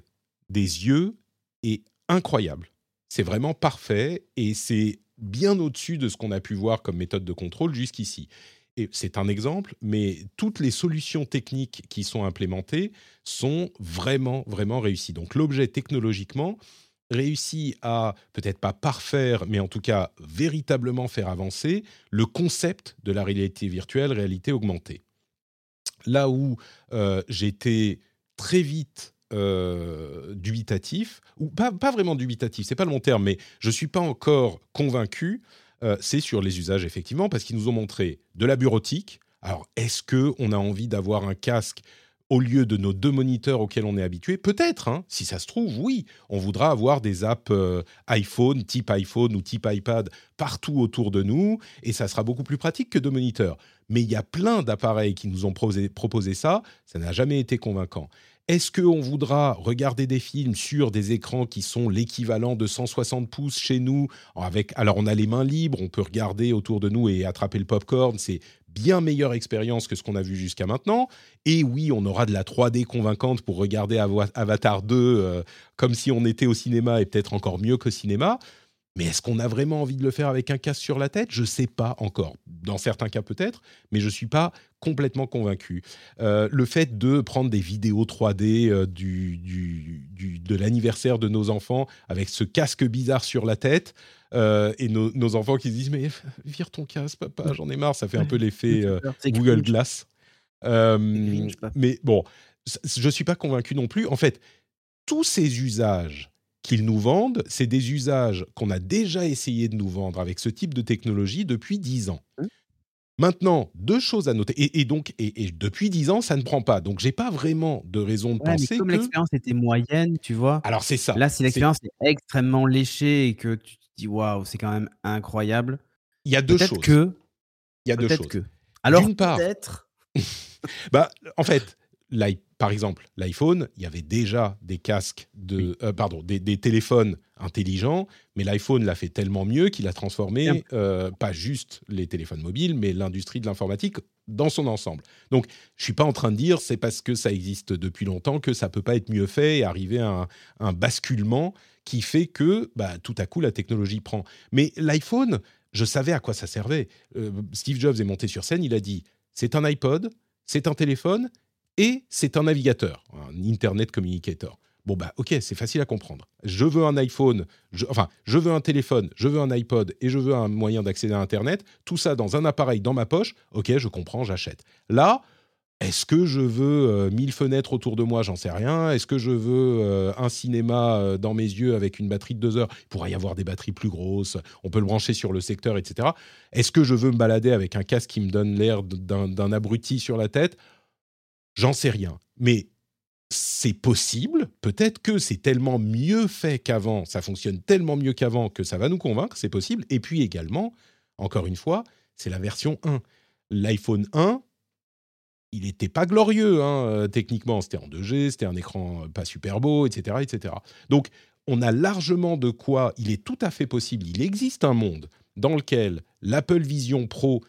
des yeux est incroyable. C'est vraiment parfait et c'est bien au-dessus de ce qu'on a pu voir comme méthode de contrôle jusqu'ici. Et c'est un exemple, mais toutes les solutions techniques qui sont implémentées sont vraiment, vraiment réussies. Donc l'objet technologiquement réussit à peut-être pas parfaire, mais en tout cas véritablement faire avancer le concept de la réalité virtuelle, réalité augmentée. Là où euh, j'étais très vite euh, dubitatif, ou pas, pas vraiment dubitatif, c'est pas le bon terme, mais je suis pas encore convaincu, euh, c'est sur les usages effectivement, parce qu'ils nous ont montré de la bureautique. Alors, est-ce que on a envie d'avoir un casque au lieu de nos deux moniteurs auxquels on est habitué Peut-être, hein, si ça se trouve, oui. On voudra avoir des apps euh, iPhone, type iPhone ou type iPad partout autour de nous, et ça sera beaucoup plus pratique que deux moniteurs. Mais il y a plein d'appareils qui nous ont proposé ça, ça n'a jamais été convaincant. Est-ce qu'on voudra regarder des films sur des écrans qui sont l'équivalent de 160 pouces chez nous avec, Alors, on a les mains libres, on peut regarder autour de nous et attraper le popcorn. C'est bien meilleure expérience que ce qu'on a vu jusqu'à maintenant. Et oui, on aura de la 3D convaincante pour regarder Avatar 2 euh, comme si on était au cinéma et peut-être encore mieux qu'au cinéma. Mais est-ce qu'on a vraiment envie de le faire avec un casque sur la tête? Je ne sais pas encore. Dans certains cas peut-être, mais je ne suis pas complètement convaincu. Euh, le fait de prendre des vidéos 3D euh, du, du, de l'anniversaire de nos enfants avec ce casque bizarre sur la tête, euh, et nos, enfants qui se disent mais vire ton casque papa j'en ai marre. Ça fait un peu l'effet Google Glass. Mais bon je suis pas convaincu non plus. En fait tous ces usages qu'ils nous vendent, c'est des usages qu'on a déjà essayé de nous vendre avec ce type de technologie depuis 10 ans. Maintenant, deux choses à noter. Et, donc, et, depuis 10 ans, ça ne prend pas. Donc, j'ai pas vraiment de raison de penser mais comme l'expérience était moyenne, tu vois. Alors, c'est ça. Là, si l'expérience est... extrêmement léchée et que tu te dis, waouh, c'est quand même incroyable. Il y a deux choses. Que... Il y a deux choses. Que... Alors, peut-être. bah, en fait, par exemple, l'iPhone, il y avait déjà des casques de, euh, pardon, des, téléphones intelligents, mais l'iPhone l'a fait tellement mieux qu'il a transformé euh, pas juste les téléphones mobiles, mais l'industrie de l'informatique dans son ensemble. Donc, je suis pas en train de dire c'est parce que ça existe depuis longtemps que ça peut pas être mieux fait et arriver à un, basculement qui fait que bah, tout à coup la technologie prend. Mais l'iPhone, je savais à quoi ça servait. Euh, Steve Jobs est monté sur scène, il a dit c'est un iPod, c'est un téléphone et c'est un navigateur, un Internet Communicator. Bon, bah, ok, c'est facile à comprendre. Je veux un iPhone, enfin, je veux un téléphone, je veux un iPod et je veux un moyen d'accéder à Internet. Tout ça dans un appareil dans ma poche. Ok, je comprends, j'achète. Là, est-ce que je veux 1000 euh, fenêtres autour de moi? J'en sais rien. Est-ce que je veux euh, un cinéma euh, dans mes yeux avec une batterie de 2 heures? Il pourrait y avoir des batteries plus grosses. On peut le brancher sur le secteur, etc. Est-ce que je veux me balader avec un casque qui me donne l'air d'un abruti sur la tête? J'en sais rien. Mais c'est possible. Peut-être que c'est tellement mieux fait qu'avant, ça fonctionne tellement mieux qu'avant que ça va nous convaincre, c'est possible. Et puis également, encore une fois, c'est la version 1. L'iPhone 1, il n'était pas glorieux hein, euh, techniquement. C'était en 2G, c'était un écran pas super beau, etc., etc. Donc, on a largement de quoi. Il est tout à fait possible. Il existe un monde dans lequel l'Apple Vision Pro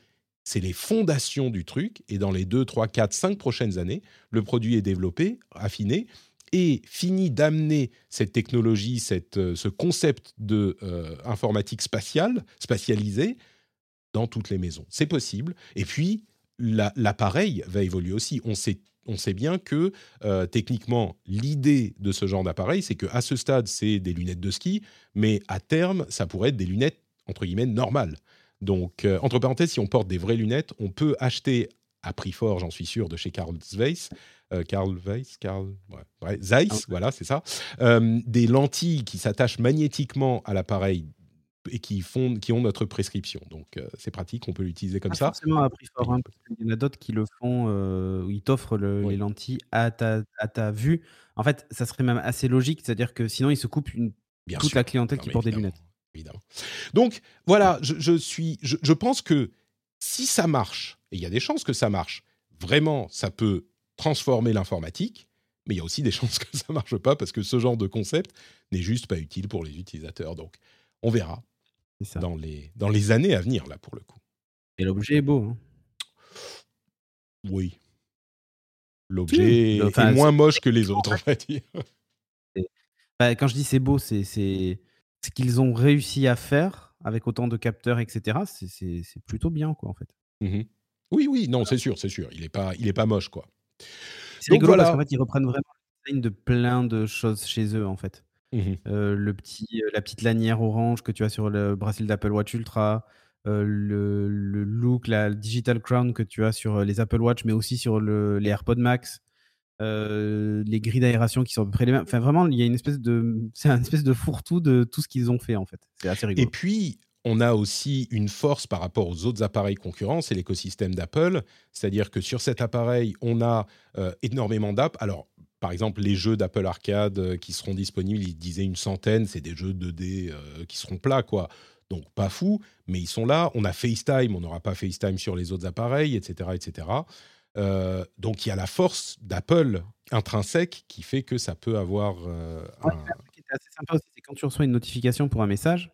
c'est les fondations du truc. Et dans les 2, 3, 4, 5 prochaines années, le produit est développé, affiné, et fini d'amener cette technologie, cette, euh, ce concept de euh, informatique spatiale, spatialisée, dans toutes les maisons. C'est possible. Et puis, l'appareil va évoluer aussi. On sait, on sait bien que euh, techniquement, l'idée de ce genre d'appareil, c'est qu'à ce stade, c'est des lunettes de ski, mais à terme, ça pourrait être des lunettes, entre guillemets, normales. Donc, euh, entre parenthèses, si on porte des vraies lunettes, on peut acheter à prix fort, j'en suis sûr, de chez Carl Zeiss, euh, Carl Zeiss, Carl, Zeiss, ah. voilà, c'est ça, euh, des lentilles qui s'attachent magnétiquement à l'appareil et qui, font, qui ont notre prescription. Donc, c'est pratique, on peut l'utiliser comme ça. forcément à prix fort, hein, parce qu'il y en a d'autres qui le font, où ils t'offrent les lentilles à ta, à ta vue. En fait, ça serait même assez logique, c'est-à-dire que sinon, ils se coupent une, toute la clientèle qui porte des lunettes évidemment. Donc voilà, je, suis, je, pense que si ça marche, et il y a des chances que ça marche, vraiment, ça peut transformer l'informatique, mais il y a aussi des chances que ça ne marche pas parce que ce genre de concept n'est juste pas utile pour les utilisateurs. Donc on verra Dans, les, dans les années à venir, là, pour le coup. Et l'objet est beau. Hein. oui. L'objet est moins moche que les autres, on va dire. Bah, quand je dis c'est beau, c'est ce qu'ils ont réussi à faire avec autant de capteurs, etc., c'est plutôt bien, quoi, en fait. Mmh oui, oui, non, c'est sûr, c'est sûr. Il n'est pas, il est pas moche, quoi. C'est rigolo parce qu'en fait, ils reprennent vraiment le design de plein de choses chez eux, en fait. Mmh euh, le petit, euh, la petite lanière orange que tu as sur le bracelet d'Apple Watch Ultra, euh, le, le, look, la digital crown que tu as sur les Apple Watch, mais aussi sur le, les AirPods Max. Euh, les grilles d'aération qui sont à peu près les mêmes. Enfin, vraiment, il y a une espèce de, c'est un espèce de fourre-tout de tout ce qu'ils ont fait en fait. C'est assez rigolo. Et puis, on a aussi une force par rapport aux autres appareils concurrents, c'est l'écosystème d'Apple. C'est-à-dire que sur cet appareil, on a euh, énormément d'apps. Alors, par exemple, les jeux d'Apple Arcade euh, qui seront disponibles, ils disaient une centaine, c'est des jeux 2D euh, qui seront plats, quoi. Donc, pas fou, mais ils sont là. On a FaceTime, on n'aura pas FaceTime sur les autres appareils, etc. etc. donc, il y a la force d'Apple intrinsèque qui fait que ça peut avoir. est assez sympa aussi, c'est quand tu reçois une notification pour un message,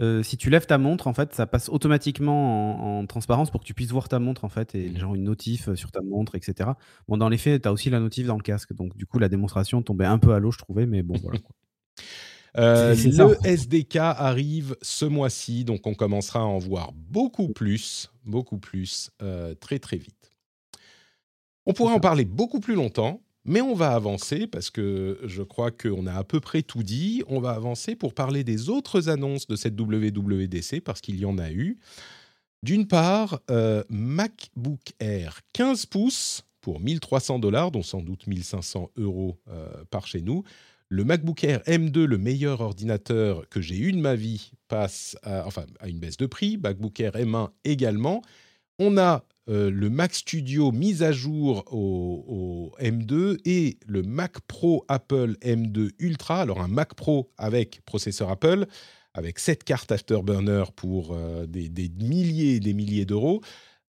euh, si tu lèves ta montre, en fait, ça passe automatiquement en, transparence pour que tu puisses voir ta montre, en fait, et genre une notif euh, sur ta montre, etc. Bon, dans les faits, tu as aussi la notif dans le casque. Donc, du coup, la démonstration tombait un peu à l'eau, je trouvais, mais bon, voilà. Euh, le SDK arrive ce mois-ci, donc on commencera à en voir beaucoup plus, beaucoup plus, très très vite. On pourrait en parler beaucoup plus longtemps, mais on va avancer parce que je crois qu'on a à peu près tout dit. On va avancer pour parler des autres annonces de cette WWDC parce qu'il y en a eu. D'une part, euh, MacBook Air 15 pouces pour 1300 dollars, dont sans doute 1500 euros euh, par chez nous. Le MacBook Air M2, le meilleur ordinateur que j'ai eu de ma vie, passe enfin, à une baisse de prix. MacBook Air M1 également. On a euh, le Mac Studio mis à jour au, M2 et le Mac Pro Apple M2 Ultra. Alors un Mac Pro avec processeur Apple, avec 7 cartes Afterburner pour euh, des, milliers et des milliers d'euros,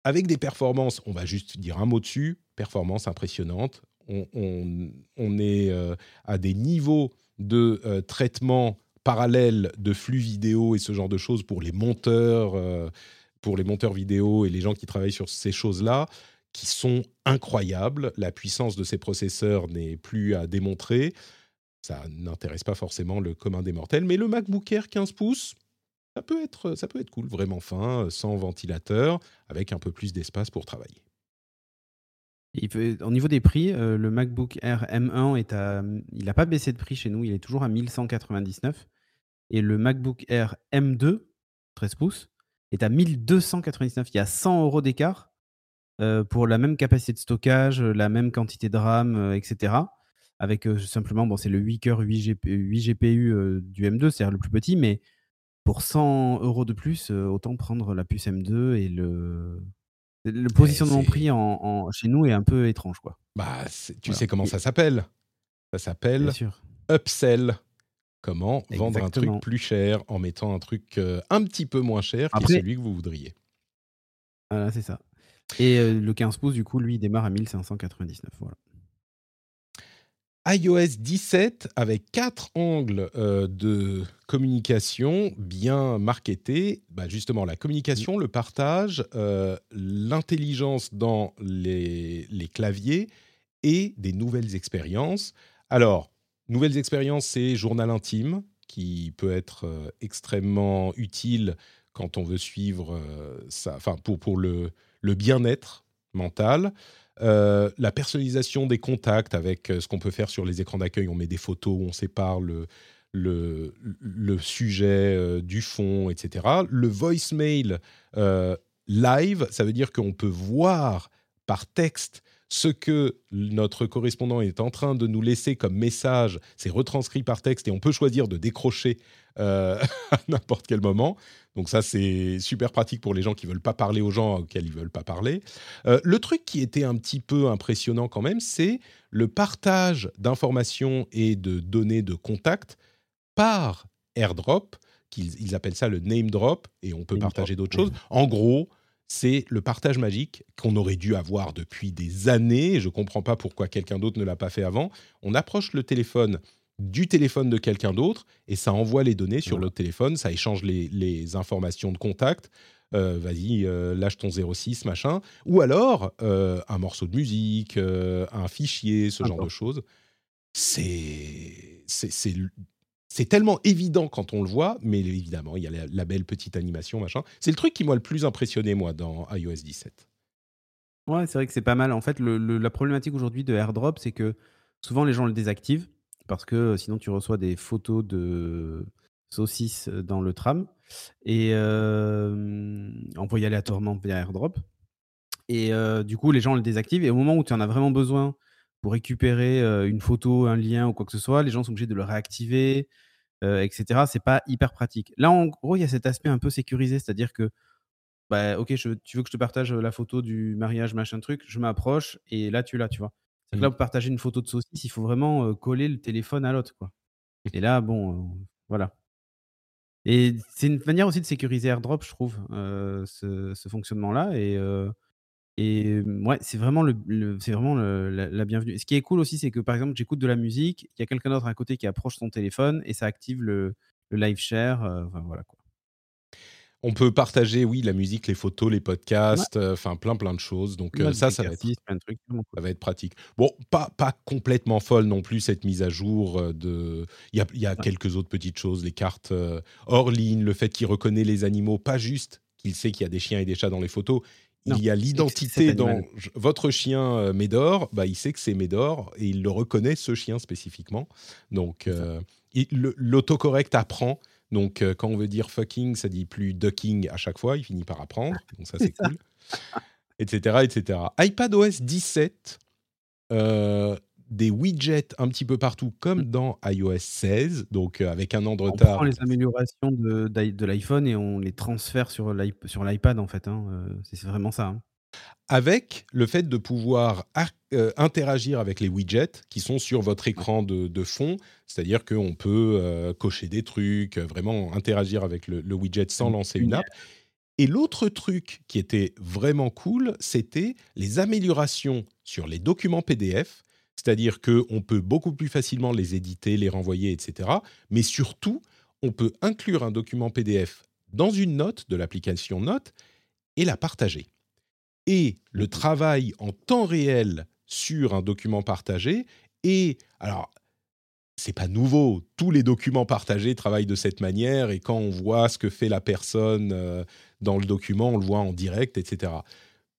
avec des performances, on va juste dire un mot dessus, performances impressionnantes. On, est euh, à des niveaux de traitement parallèle de flux vidéo et ce genre de choses pour les monteurs pour les monteurs vidéo et les gens qui travaillent sur ces choses-là, qui sont incroyables. La puissance de ces processeurs n'est plus à démontrer. Ça n'intéresse pas forcément le commun des mortels, mais le MacBook Air 15 pouces, ça peut être, ça peut être cool, vraiment fin, sans ventilateur, avec un peu plus d'espace pour travailler. Il au niveau des prix, euh, le MacBook Air M1 est à, il n'a pas baissé de prix chez nous, il est toujours à 1199. Et le MacBook Air M2, 13 pouces, est à 1299. Il y a 100 euros d'écart euh, pour la même capacité de stockage, la même quantité de RAM, euh, etc. Avec euh, simplement, bon, c'est le 8 cœurs, 8, GPU du M2, c'est-à-dire le plus petit, mais pour 100 euros de plus, autant prendre la puce M2 et le, le positionnement prix en, chez nous est un peu étrange. Quoi. Bah, tu sais comment ça s'appelle? Ça s'appelle upsell. Comment vendre un truc plus cher en mettant un truc euh, un petit peu moins cher que celui que vous voudriez. Voilà, c'est ça. Et euh, le 15 pouces, du coup, lui, il démarre à 1599. Voilà. iOS 17 avec quatre angles euh, de communication bien marketés. Bah justement, la communication, le partage, l'intelligence dans les, les, claviers et des nouvelles expériences. Alors, Nouvelles expériences, c'est journal intime, qui peut être euh, extrêmement utile quand on veut suivre euh, ça, enfin pour, pour le, le bien-être mental. Euh, la personnalisation des contacts avec ce qu'on peut faire sur les écrans d'accueil, on met des photos, on sépare le, le sujet du fond, etc. Le voicemail live, ça veut dire qu'on peut voir par texte ce que notre correspondant est en train de nous laisser comme message, c'est retranscrit par texte et on peut choisir de décrocher euh, à n'importe quel moment. Donc ça, c'est super pratique pour les gens qui veulent pas parler aux gens auxquels ils veulent pas parler. Euh, le truc qui était un petit peu impressionnant quand même, c'est le partage d'informations et de données de contact par AirDrop, qu'ils ils appellent ça le name drop, et on peut partager d'autres choses. En gros, c'est le partage magique qu'on aurait dû avoir depuis des années. Je ne comprends pas pourquoi quelqu'un d'autre ne l'a pas fait avant. On approche le téléphone du téléphone de quelqu'un d'autre et ça envoie les données sur l'autre téléphone, ça échange les, informations de contact. Euh, vas-y, euh, lâche ton 06, machin. Ou alors euh, un morceau de musique, un fichier, ce genre de choses. C'est c'est tellement évident quand on le voit, mais évidemment, il y a la, belle petite animation, machin. C'est le truc qui m'a le plus impressionné, moi, dans iOS 17. Ouais, c'est vrai que c'est pas mal. En fait, la problématique aujourd'hui de AirDrop, c'est que souvent les gens le désactivent parce que euh, sinon tu reçois des photos de saucisses euh, dans le tram et euh, envoyées aléatoirement via AirDrop. Et du coup, les gens le désactivent et au moment où tu en as vraiment besoin pour récupérer une photo, un lien ou quoi que ce soit, les gens sont obligés de le réactiver. Euh, etc. C'est pas hyper pratique. Là, en gros, il y a cet aspect un peu sécurisé, c'est-à-dire que, bah, ok, je, tu veux que je te partage la photo du mariage, machin truc, je m'approche et là, tu l'as, tu vois. C'est que là, pour partager une photo de saucisse, il faut vraiment euh, coller le téléphone à l'autre, quoi. Et là, bon, euh, voilà. Et c'est une manière aussi de sécuriser AirDrop, je trouve, ce, ce fonctionnement-là. Et, et ouais, c'est vraiment, le, le- c'est vraiment le- la, la bienvenue. Et ce qui est cool aussi, c'est que par exemple, j'écoute de la musique, il y a quelqu'un d'autre à côté qui approche son téléphone et ça active le, le live share. euh, enfin, voilà quoi. On peut partager, oui, la musique, les photos, les Ouais, podcasts, euh, enfin plein plein de choses. Donc euh, ça, ça va être d'exercice, plein de trucs, vraiment Ça cool. va être pratique. Bon, pas, pas complètement folle non plus cette mise à jour euh, de. Il y a, il y a Ouais. quelques autres petites choses, les cartes euh, hors ligne, le fait qu'il reconnaît les animaux, pas juste qu'il sait qu'il y a des chiens et des chats dans les photos. Non, Il y a l'identité dans votre chien euh, Médor, bah, il sait que c'est Médor et il le reconnaît ce chien spécifiquement. Donc euh, l'autocorrect apprend. Donc euh, quand on veut dire fucking, ça dit plus ducking à chaque fois, il finit par apprendre. Donc ça c'est cool, etc., etc. iPadOS 17 euh, des widgets un petit peu partout, comme Mm. dans iOS 16, donc euh, avec un an de On retard. prend les améliorations de, de l'iPhone et on les transfère sur l'iP- sur l'iPad en fait. hein, euh, C'est vraiment ça. hein. Avec le fait de pouvoir euh, interagir avec les widgets qui sont sur votre écran de, de fond, c'est-à-dire qu'on peut euh, cocher des trucs, vraiment interagir avec le, le widget sans lancer une app. Et l'autre truc qui était vraiment cool, c'était les améliorations sur les documents PDF, c'est-à-dire qu'on peut beaucoup plus facilement les éditer, les renvoyer, etc. Mais surtout, on peut inclure un document PDF dans une note de l'application Note et la partager. Et le Mhm. travail en temps réel sur un document partagé et alors c'est pas nouveau. Tous les documents partagés travaillent de cette manière et quand on voit ce que fait la personne euh, dans le document, on le voit en direct, etc.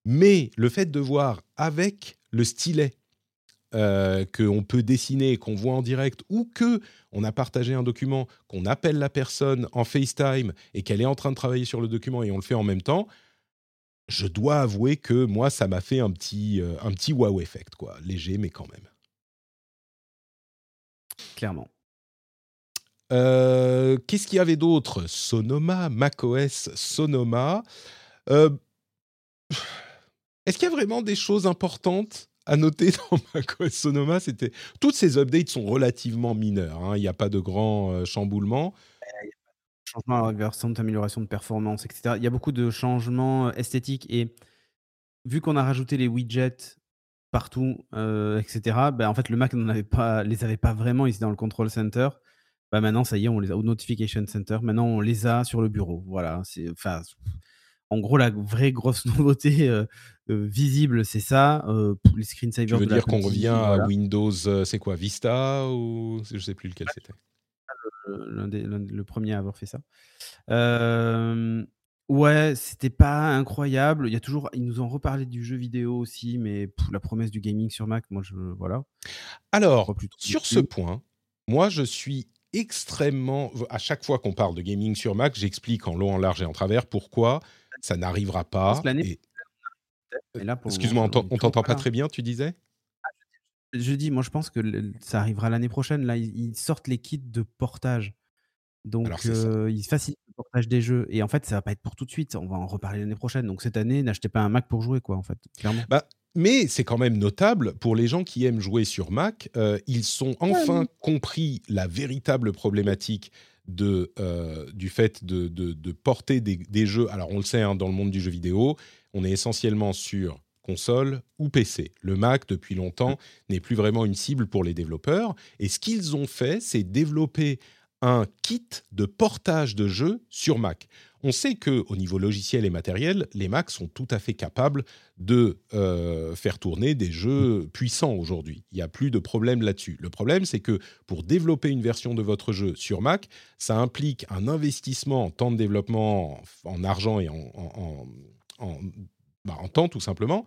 Mais le fait de voir avec le stylet euh, qu'on peut dessiner, qu'on voit en direct, ou que on a partagé un document, qu'on appelle la personne en FaceTime et qu'elle est en train de travailler sur le document et on le fait en même temps, je dois avouer que moi, ça m'a fait un petit, euh, un petit wow effect, quoi, léger, mais quand même. Clairement. Euh, Qu'est-ce qu'il y avait d'autre? Sonoma, macOS Sonoma. Est-ce qu'il y a vraiment des choses importantes à noter dans macOS Sonoma C'était toutes ces updates sont relativement mineurs. hein, Il n'y a pas de grands euh, chamboulements. Changement versant amélioration de performance, etc. Il y a beaucoup de changements euh, esthétiques et vu qu'on a rajouté les widgets partout, euh, etc. Ben, en fait, le Mac n'en avait pas, les avait pas vraiment ici dans le control center. Bah maintenant, ça y est, on les a au notification center. Maintenant, on les a sur le bureau. Voilà. C'est, enfin, en gros, la vraie grosse nouveauté euh, euh, visible, c'est ça. Euh, les screensavers. Tu veux de dire qu'on revient à. Windows, c'est quoi, Vista ou je sais plus lequel c'était? L'un des- l'un- le premier à avoir fait ça. Ouais, c'était pas incroyable. Il y a toujours, ils nous ont reparlé du jeu vidéo aussi, mais pff, la promesse du gaming sur Mac, moi je voilà. Alors, sur ce point, moi, je suis extrêmement. À chaque fois qu'on parle de gaming sur Mac, j'explique en long, en large et en travers pourquoi ça n'arrivera pas. Et- Excuse-moi, on on t'entend pas très bien, tu disais? Je dis, moi je pense que le- ça arrivera l'année prochaine. Là, ils, sortent les kits de portage. Donc, euh, ils facilitent le portage des jeux. Et en fait, ça va pas être pour tout de suite. On va en reparler l'année prochaine. Donc, cette année, n'achetez pas un Mac pour jouer, quoi, en fait, clairement. Bah, mais c'est quand même notable pour les gens qui aiment jouer sur Mac. euh, ils sont enfin compris la véritable problématique de, euh, du fait de, de- de porter des, des jeux. Alors, on le sait, hein, dans le monde du jeu vidéo, on est essentiellement sur console ou PC. Le Mac, depuis longtemps, n'est plus vraiment une cible pour les développeurs. Et ce qu'ils ont fait, c'est développer un kit de portage de jeux sur Mac. On sait que au niveau logiciel et matériel, les Macs sont tout à fait capables de euh, faire tourner des jeux puissants aujourd'hui. Il n'y a plus de problème là-dessus. Le problème, c'est que pour développer une version de votre jeu sur Mac, ça implique un investissement en temps de développement, en, en argent et en, en- bah, temps tout simplement,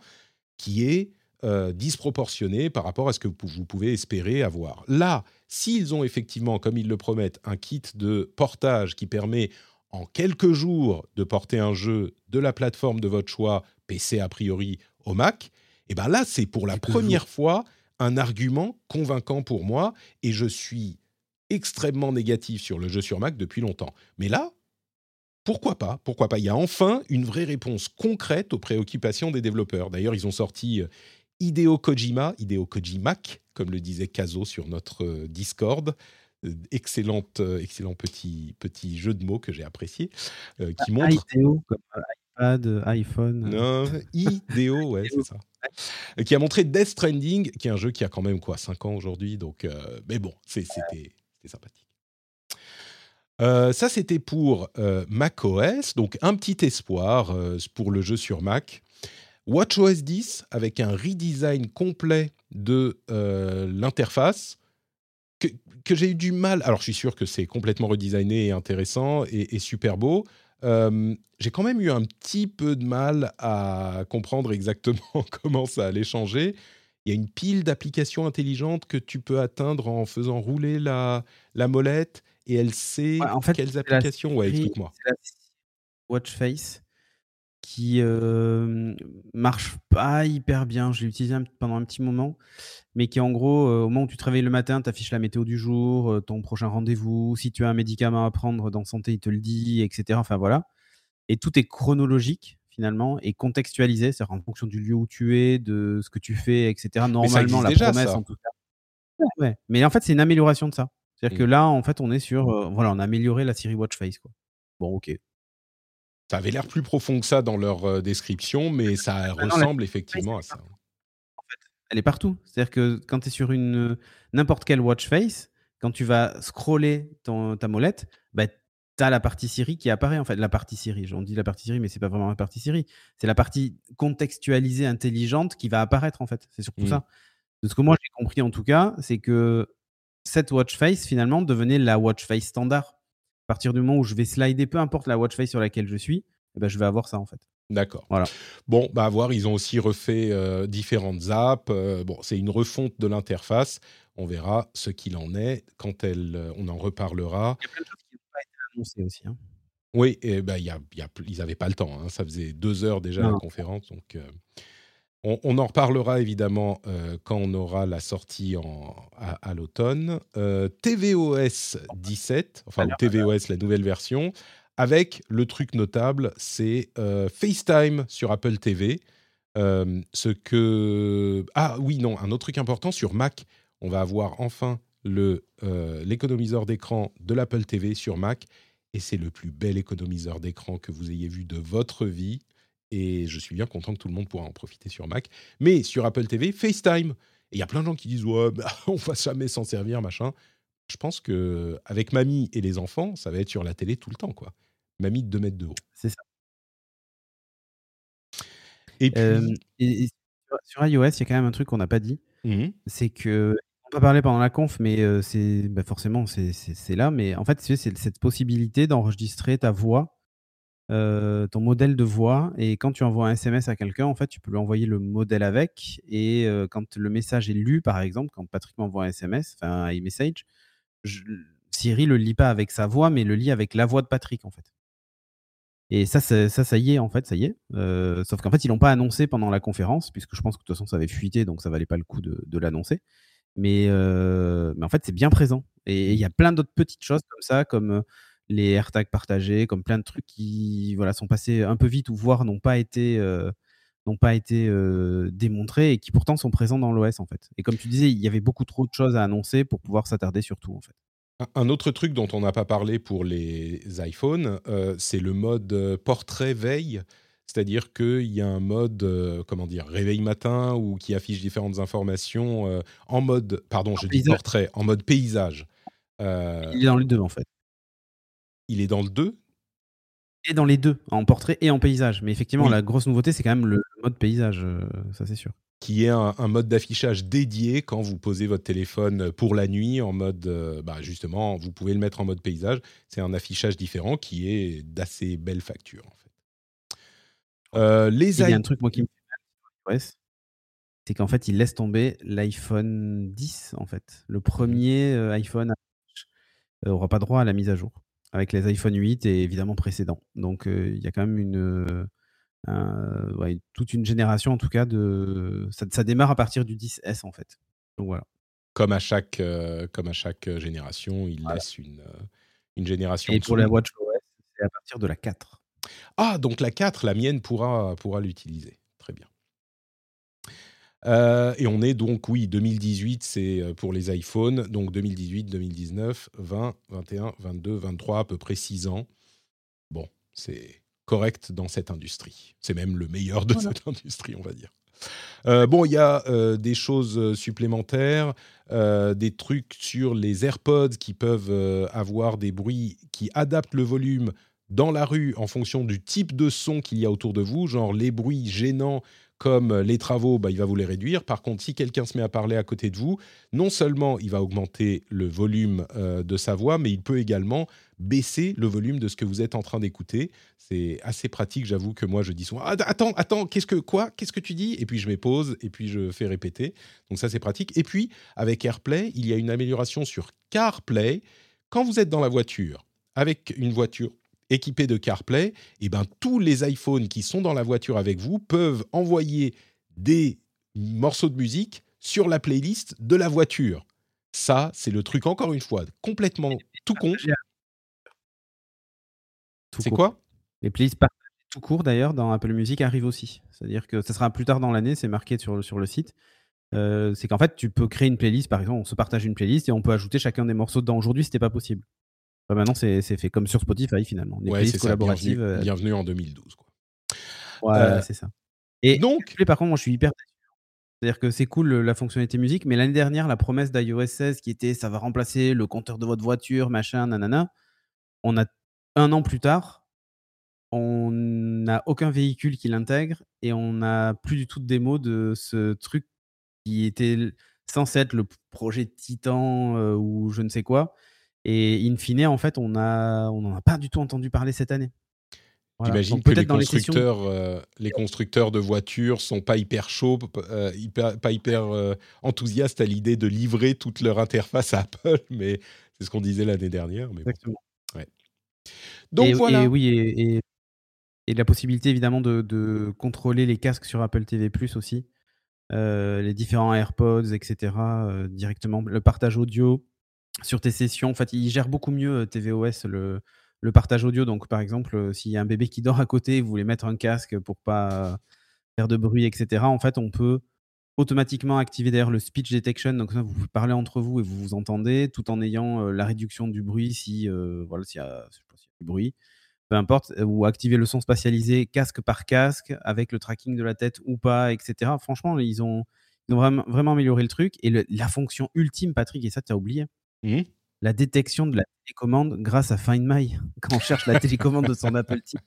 qui est euh, disproportionné par rapport à ce que vous pouvez espérer avoir. Là, s'ils ont effectivement, comme ils le promettent, un kit de portage qui permet en quelques jours de porter un jeu de la plateforme de votre choix, PC a priori, au Mac, et ben là, c'est pour la première fois un argument convaincant pour moi, et je suis extrêmement négatifs sur le jeu sur Mac depuis longtemps. Mais là, pourquoi pas Pourquoi pas? Il y a enfin une vraie réponse concrète aux préoccupations des développeurs. D'ailleurs, ils ont sorti euh, Hideo Kojima, Hideo Kojimak, comme le disait Kazo sur notre euh, Discord. Euh, excellente, excellent petit, petit jeu de mots que j'ai apprécié, qui ah, montre... Comme iPad, iPhone... Non, Hideo, ouais, c'est ça. Qui a montré Death Stranding, qui est un jeu qui a quand même quoi 5 ans aujourd'hui, donc... mais bon, c'était sympathique. Euh, ça, c'était pour euh, macOS, donc un petit espoir euh, pour le jeu sur Mac. WatchOS 10 avec un redesign complet de l'interface que, j'ai eu du mal. Alors, je suis sûr que c'est complètement redesigné et intéressant et, et super beau. j'ai quand même eu un petit peu de mal à comprendre exactement comment ça allait changer. Il y a une pile d'applications intelligentes que tu peux atteindre en faisant rouler la, la molette et elle sait en fait, quelles applications. Ouais, explique-moi. Watch Face qui euh, marche pas hyper bien. Je l'ai utilisé pendant un petit moment, mais qui en gros, au moment où tu te réveilles le matin, tu affiches la météo du jour, ton prochain rendez-vous, si tu as un médicament à prendre dans santé, il te le dit, etc. Enfin voilà. Et tout est chronologique finalement et contextualisé, c'est-à-dire en fonction du lieu où tu es, de ce que tu fais, etc. Normalement, la promesse en tout cas. Ouais, mais en fait, c'est une amélioration de ça. C'est-à-dire que là, en fait, on est sur. voilà, on a amélioré la série Watch Face. Quoi. Bon, ok. Ça avait l'air plus profond que ça dans leur description, mais ça ressemble effectivement à ça. En fait, elle est partout. C'est-à-dire que quand tu es sur une n'importe quelle watch face, quand tu vas scroller ton, ta molette, bah, tu as la partie Siri qui apparaît. En fait, la partie Siri, on dit la partie Siri, mais c'est pas vraiment la partie Siri. C'est la partie contextualisée, intelligente qui va apparaître, en fait. C'est surtout mmh. ça. De ce que moi j'ai compris, en tout cas, c'est que cette watch face finalement devenait la watch face standard. À partir du moment où je vais slider, peu importe la watch face sur laquelle je suis, eh ben, je vais avoir ça en fait. D'accord. Voilà. Bon, bah à voir, ils ont aussi refait euh, différentes apps. Euh, bon, c'est une refonte de l'interface. On verra ce qu'il en est quand elle, euh, on en reparlera. Il y a plein de choses qui n'ont pas été annoncées aussi. Hein. Oui, et ben, y a, y a, ils n'avaient pas le temps. Hein. Ça faisait deux heures déjà la conférence, donc. On, en reparlera évidemment euh, quand on aura la sortie à, l'automne. Euh, TVOS 17, enfin TVOS la nouvelle version, avec le truc notable, c'est euh, FaceTime sur Apple TV. ce que ah oui non un autre truc important sur Mac, on va avoir enfin le l'économiseur d'écran de l'Apple TV sur Mac et c'est le plus bel économiseur d'écran que vous ayez vu de votre vie et je suis bien content que tout le monde pourra en profiter sur Mac. Mais sur Apple TV, FaceTime. Et il y a plein de gens qui disent ouais, bah, on va jamais s'en servir, machin. Je pense que avec mamie et les enfants, ça va être sur la télé tout le temps, quoi. Mamie de 2 mètres de haut. C'est ça. Et puis. sur iOS, il y a quand même un truc qu'on n'a pas dit. Mmh c'est que. On va parler pendant la conf, mais c'est bah, forcément c'est là. Mais en fait, c'est cette possibilité d'enregistrer ta voix euh, ton modèle de voix et quand tu envoies un SMS à quelqu'un, en fait, tu peux lui envoyer le modèle avec et euh, quand le message est lu, par exemple, quand Patrick m'envoie un SMS, enfin un e-message, Siri le lit pas avec sa voix, mais le lit avec la voix de Patrick, en fait. Et ça, ça, ça, y est, en fait, ça y est. Euh, sauf qu'en fait, ils l'ont pas annoncé pendant la conférence, puisque je pense que de toute façon, ça avait fuité, donc ça valait pas le coup de, de l'annoncer. Mais, mais en fait, c'est bien présent. Et il y a plein d'autres petites choses comme ça, comme les AirTags partagés, comme plein de trucs qui voilà, sont passés un peu vite ou voire n'ont pas été, euh, n'ont pas été euh, démontrés et qui pourtant sont présents dans l'OS en fait. Et comme tu disais, il y avait beaucoup trop de choses à annoncer pour pouvoir s'attarder sur tout en fait. Un autre truc dont on n'a pas parlé pour les iPhones, euh, c'est le mode portrait veille. C'est-à-dire qu'il y a un mode, comment dire, réveil matin ou qui affiche différentes informations en mode, pardon, je dis portrait, en mode paysage. Il est dans les deux en fait il est dans le 2 Et dans les deux, en portrait et en paysage. Mais effectivement, la grosse nouveauté, c'est quand même le mode paysage, euh, ça c'est sûr. Qui est un, mode d'affichage dédié quand vous posez votre téléphone pour la nuit en mode, euh, bah, justement, vous pouvez le mettre en mode paysage. C'est un affichage différent qui est d'assez belle facture en fait. Euh, les il y a un truc moi qui me fait c'est qu'en fait, il laisse tomber l'iPhone 10 en fait. Le mmh premier iPhone n'aura pas droit à la mise à jour avec les iPhone 8 et évidemment précédents. Donc il y a quand même une, toute une génération en tout cas de. Ça, ça, démarre à partir du 10S en fait. Donc voilà. comme à chaque, comme à chaque génération, il laisse une, une génération. Et pour la WatchOS, c'est à partir de la 4. Ah, donc la 4, la mienne pourra, pourra l'utiliser. Très bien. Euh, et on est donc, oui, 2018, c'est euh, pour les iPhones. Donc 2018, 2019, 20, 21, 22, 23, à peu près 6 ans. Bon, c'est correct dans cette industrie. C'est même le meilleur de cette industrie, on va dire. Euh, bon, il y a des choses supplémentaires, des trucs sur les AirPods qui peuvent avoir des bruits qui adaptent le volume dans la rue en fonction du type de son qu'il y a autour de vous, genre les bruits gênants comme les travaux, bah, il va vous les réduire. Par contre, si quelqu'un se met à parler à côté de vous, non seulement il va augmenter le volume euh, de sa voix, mais il peut également baisser le volume de ce que vous êtes en train d'écouter. C'est assez pratique, j'avoue que moi je dis souvent attends, attends, qu'est-ce que quoi? Qu'est-ce que tu dis? Et puis je mets pause et puis je fais répéter. Donc ça c'est pratique. Et puis avec AirPlay, il y a une amélioration sur CarPlay. Quand vous êtes dans la voiture avec une voiture équipé de CarPlay, et eh ben, tous les iPhones qui sont dans la voiture avec vous peuvent envoyer des morceaux de musique sur la playlist de la voiture. Ça, c'est le truc, encore une fois, complètement tout con. C'est quoi? Les playlists tout court, d'ailleurs, dans Apple Music arrivent aussi. C'est-à-dire que ça sera plus tard dans l'année, c'est marqué sur, sur le site. Euh, c'est qu'en fait, tu peux créer une playlist, par exemple, on se partage une playlist et on peut ajouter chacun des morceaux dedans. Aujourd'hui, c'était pas possible. Bah, maintenant, c'est fait comme sur Spotify finalement. Des ouais, c'est collaboratives. Euh, bienvenue, en 2012. Quoi. Ouais, euh, c'est ça. Et donc, par contre, moi, je suis hyper c'est-à-dire que c'est cool la fonctionnalité musique, mais l'année dernière, la promesse d'iOS 16 qui était ça va remplacer le compteur de votre voiture, machin, nanana. On a un an plus tard, on n'a aucun véhicule qui l'intègre et on n'a plus du tout de démo de ce truc qui était censé être le projet Titan euh, ou je ne sais quoi, et in fine, en fait, on n'en on a pas du tout entendu parler cette année. J'imagine que les constructeurs, euh, les, constructeurs de voitures sont pas hyper chauds, euh, pas hyper euh, enthousiastes à l'idée de livrer toute leur interface à Apple, mais c'est ce qu'on disait l'année dernière. Mais Exactement. Ouais. Donc voilà. Et, oui, et, et, la possibilité évidemment de, de, contrôler les casques sur Apple TV Plus aussi, les différents AirPods, etc. directement, le partage audio sur tes sessions. En fait, il gère beaucoup mieux tvOS le, partage audio. Donc, par exemple, s'il y a un bébé qui dort à côté, vous voulez mettre un casque pour pas faire de bruit, etc. En fait, on peut automatiquement activer d'ailleurs le speech detection. Donc, vous parler entre vous et vous vous entendez tout en ayant la réduction du bruit si voilà s'il y, a du bruit. Peu importe, ou activer le son spatialisé casque par casque avec le tracking de la tête ou pas, etc. Franchement, ils ont, ils vraiment amélioré le truc. Et la fonction ultime, Patrick, et ça, tu as oublié, Mmh. La détection de la télécommande grâce à Find My, quand on cherche la télécommande de son Apple TV.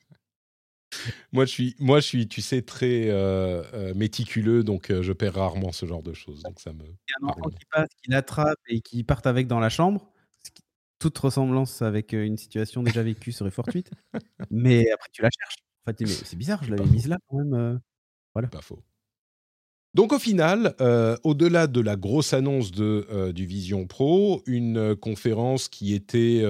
Moi je, suis, moi, je suis, tu sais, très euh, euh, méticuleux, donc euh, je perds rarement ce genre de choses. Donc ça me. Il y a un enfant qui passe, qui l'attrape et qui parte avec dans la chambre. Toute ressemblance avec une situation déjà vécue serait fortuite. mais après, tu la cherches. En fait, c'est bizarre, je l'avais mise là quand même. voilà. Pas faux. Donc au final, euh, au-delà de la grosse annonce de, euh, du Vision Pro, une euh, conférence qui était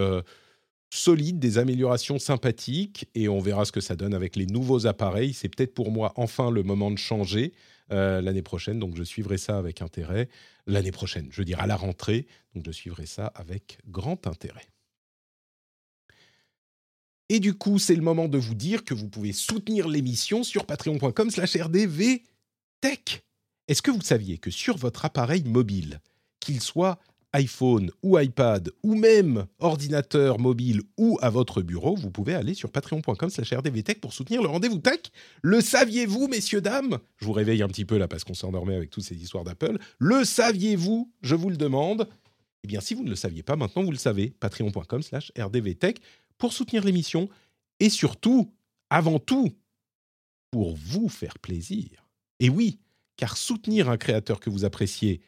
solide, des améliorations sympathiques, et on verra ce que ça donne avec les nouveaux appareils. C'est peut-être pour moi enfin le moment de changer l'année prochaine, donc je suivrai ça avec intérêt. L'année prochaine, je veux dire à la rentrée, donc je suivrai ça avec grand intérêt. Et du coup, c'est le moment de vous dire que vous pouvez soutenir l'émission sur patreon.com/rdvtech. Est-ce que vous saviez que sur votre appareil mobile, qu'il soit iPhone ou iPad ou même ordinateur mobile ou à votre bureau, vous pouvez aller sur patreon.com slash rdvtech pour soutenir le rendez-vous tech? Le saviez-vous, messieurs, dames? Je vous réveille un petit peu là parce qu'on s'endormait avec toutes ces histoires d'Apple. Le saviez-vous? Je vous le demande. Eh bien, si vous ne le saviez pas, maintenant vous le savez. Patreon.com slash rdvtech pour soutenir l'émission et surtout, avant tout, pour vous faire plaisir. Et oui, car soutenir un créateur que vous appréciez,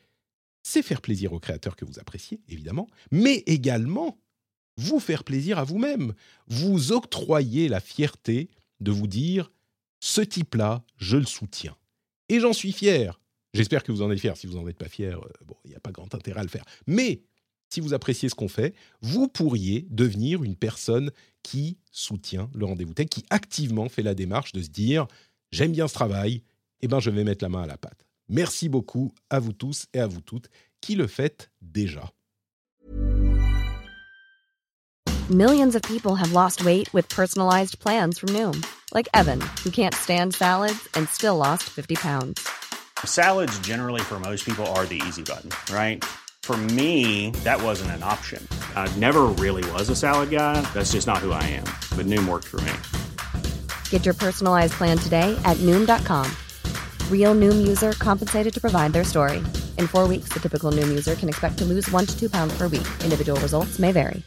c'est faire plaisir au créateur que vous appréciez, évidemment, mais également vous faire plaisir à vous-même. Vous octroyez la fierté de vous dire ce type-là, je le soutiens. Et j'en suis fier. J'espère que vous en êtes fier. Si vous n'en êtes pas fier, euh, il n'y a pas grand intérêt à le faire. Mais si vous appréciez ce qu'on fait, vous pourriez devenir une personne qui soutient le rendez-vous tech, qui activement fait la démarche de se dire j'aime bien ce travail, eh ben, je vais mettre la main à la pâte. Merci beaucoup à vous tous et à vous toutes qui le faites déjà. Millions of people have lost weight with personalized plans from Noom, like Evan, who can't stand salads and still lost 50 pounds. Salads, generally, for most people, are the easy button, right? For me, that wasn't an option. I never really was a salad guy. That's just not who I am. But Noom worked for me. Get your personalized plan today at Noom.com. Real Noom user compensated to provide their story. In four weeks, the typical Noom user can expect to lose one to two pounds per week. Individual results may vary.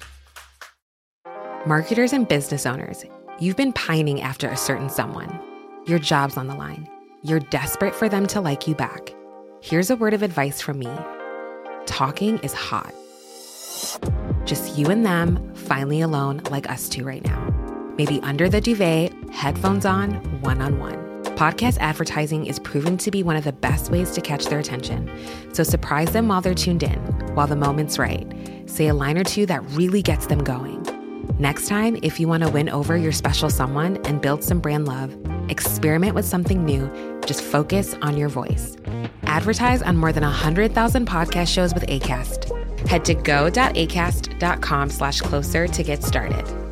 Marketers and business owners, you've been pining after a certain someone. Your job's on the line. You're desperate for them to like you back. Here's a word of advice from me talking is hot. Just you and them, finally alone, like us two right now. Maybe under the duvet, headphones on, one on one. Podcast advertising is proven to be one of the best ways to catch their attention. So surprise them while they're tuned in, while the moment's right. Say a line or two that really gets them going. Next time, if you want to win over your special someone and build some brand love, experiment with something new. Just focus on your voice. Advertise on more than 100,000 podcast shows with ACAST. Head to go.acast.com slash closer to get started.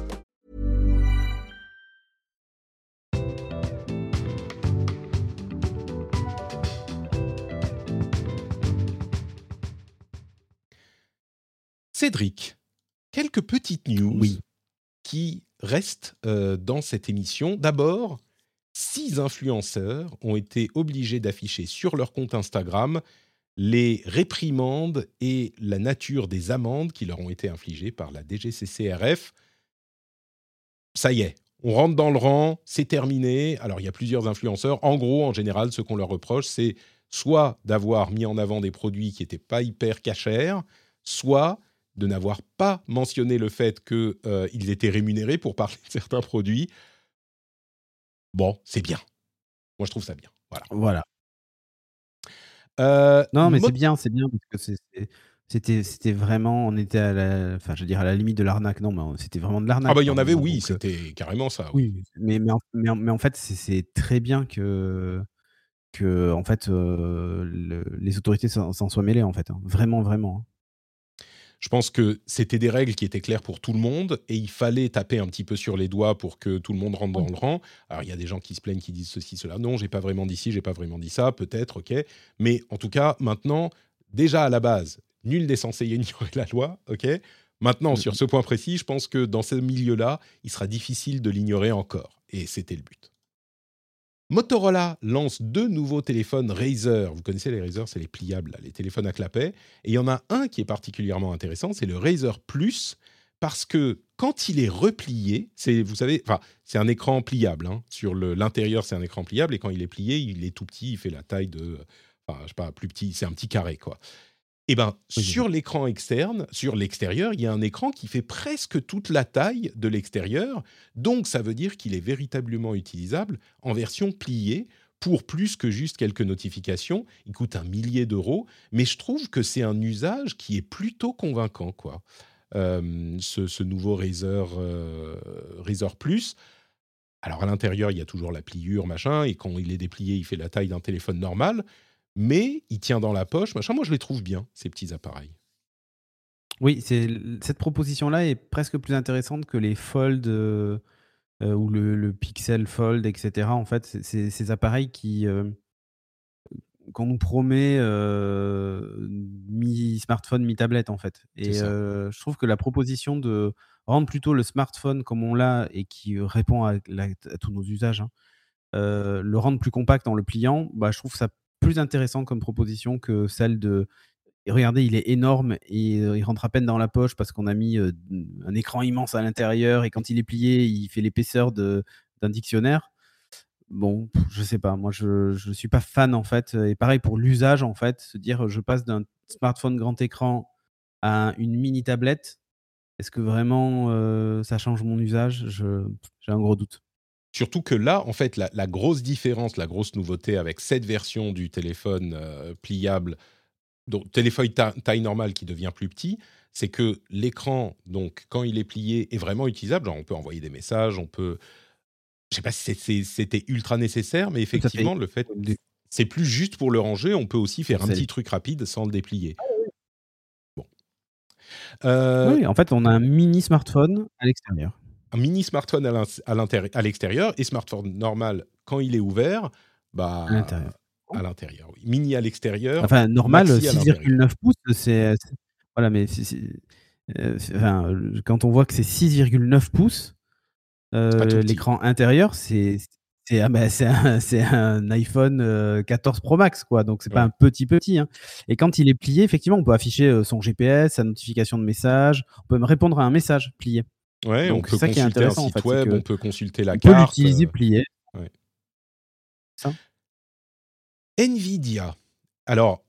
Cédric, quelques petites news qui restent euh, dans cette émission. D'abord, six influenceurs ont été obligés d'afficher sur leur compte Instagram les réprimandes et la nature des amendes qui leur ont été infligées par la DGCCRF. Ça y est, on rentre dans le rang, c'est terminé. Alors il y a plusieurs influenceurs. En gros, en général, ce qu'on leur reproche, c'est soit d'avoir mis en avant des produits qui n'étaient pas hyper cachers, soit de n'avoir pas mentionné le fait qu'ils euh, étaient rémunérés pour parler de certains produits. Bon, c'est bien. Moi, je trouve ça bien. Voilà. Voilà. Euh, Non, mais c'est bien, c'est bien parce que c'était c'était vraiment, on était à la, enfin, je veux dire à la limite de l'arnaque. Non, mais c'était vraiment de l'arnaque. Ah bah il y en par avait, oui, c'était carrément ça. oui. Oui, mais, mais, en, mais, en- mais en fait, c'est- très bien que, que en fait, euh, le- les autorités s'en s'en soient mêlées, en fait. hein. Vraiment, vraiment. hein. Je pense que c'était des règles qui étaient claires pour tout le monde et il fallait taper un petit peu sur les doigts pour que tout le monde rentre dans le rang. Alors il y a des gens qui se plaignent, qui disent ceci, cela. Non, j'ai pas vraiment dit ci, j'ai pas vraiment dit ça, peut-être, ok. Mais en tout cas, maintenant, déjà à la base, nul n'est censé ignorer la loi, ok. Maintenant, Mhm. sur ce point précis, je pense que dans ce milieu-là, il sera difficile de l'ignorer encore. Et c'était le but. Motorola lance deux nouveaux téléphones Razer. Vous connaissez les Razer, c'est les pliables, les téléphones à clapet. Et il y en a un qui est particulièrement intéressant, c'est le Razer Plus, parce que quand il est replié, c'est, vous savez, enfin, c'est un écran pliable. hein. Sur l'intérieur, c'est un écran pliable, et quand il est plié, il est tout petit, il fait la taille de, enfin, je sais pas, plus petit, c'est un petit carré, quoi. Et ben, Oui, sur l'écran externe, sur l'extérieur, il y a un écran qui fait presque toute la taille de l'extérieur. Donc, ça veut dire qu'il est véritablement utilisable en version pliée pour plus que juste quelques notifications. Il coûte un millier d'euros, mais je trouve que c'est un usage qui est plutôt convaincant, quoi. Euh, ce, ce nouveau Razer, euh, Razer Plus. Alors, à l'intérieur, il y a toujours la pliure, machin, et quand il est déplié, il fait la taille d'un téléphone normal, mais il tient dans la poche, machin. Moi, je les trouve bien, ces petits appareils. Oui, cette proposition-là est presque plus intéressante que les Fold euh, euh, ou le, le Pixel Fold, etc. En fait, c'est- ces appareils qui euh, qu'on nous promet euh, mi smartphone, mi tablette en fait. Et je trouve que la proposition de rendre plutôt le smartphone comme on l'a et qui répond à, tous nos usages, hein, le rendre plus compact en le pliant, bah, je trouve ça plus intéressant comme proposition que celle de regardez, il est énorme et euh, il rentre à peine dans la poche parce qu'on a mis euh, un écran immense à l'intérieur et quand il est plié, il fait l'épaisseur d'un dictionnaire. Bon, je sais pas, moi je je suis pas fan en fait. Et pareil pour l'usage en fait, se dire je passe d'un smartphone grand écran à une mini tablette. Est-ce que vraiment euh, ça change mon usage? J'ai un gros doute. Surtout que là, en fait, la, la grosse différence, la grosse nouveauté avec cette version du téléphone euh, pliable, donc téléphone ta- taille normale qui devient plus petit, c'est que l'écran, donc quand il est plié, est vraiment utilisable. Genre, on peut envoyer des messages, on peut. Je sais pas si c'est- c'est- c'était ultra nécessaire, mais effectivement, fait. le fait, c'est plus juste pour le ranger. On peut aussi faire un petit truc rapide sans le déplier. Euh, Oui, en fait, on a un mini smartphone à l'extérieur. Un mini smartphone à l'extérieur et smartphone normal quand il est ouvert, bah, À l'intérieur. oui. Mini à l'extérieur. Enfin, normal, maxi à 6,9 pouces, c'est. Voilà, mais euh, enfin, euh, quand on voit que c'est 6,9 pouces, pas euh, l'écran intérieur, c'est. C'est ah bah, un, iPhone euh, 14 Pro Max, quoi. Donc, c'est pas Ouais. un petit petit. hein. Et quand il est plié, effectivement, on peut afficher euh, son GPS, sa notification de message. On peut même répondre à un message plié. Ouais, Donc, on peut ça qui est consulter un en site fait, web, on peut consulter la On peut carte. l'utiliser euh, plié. Nvidia. Alors,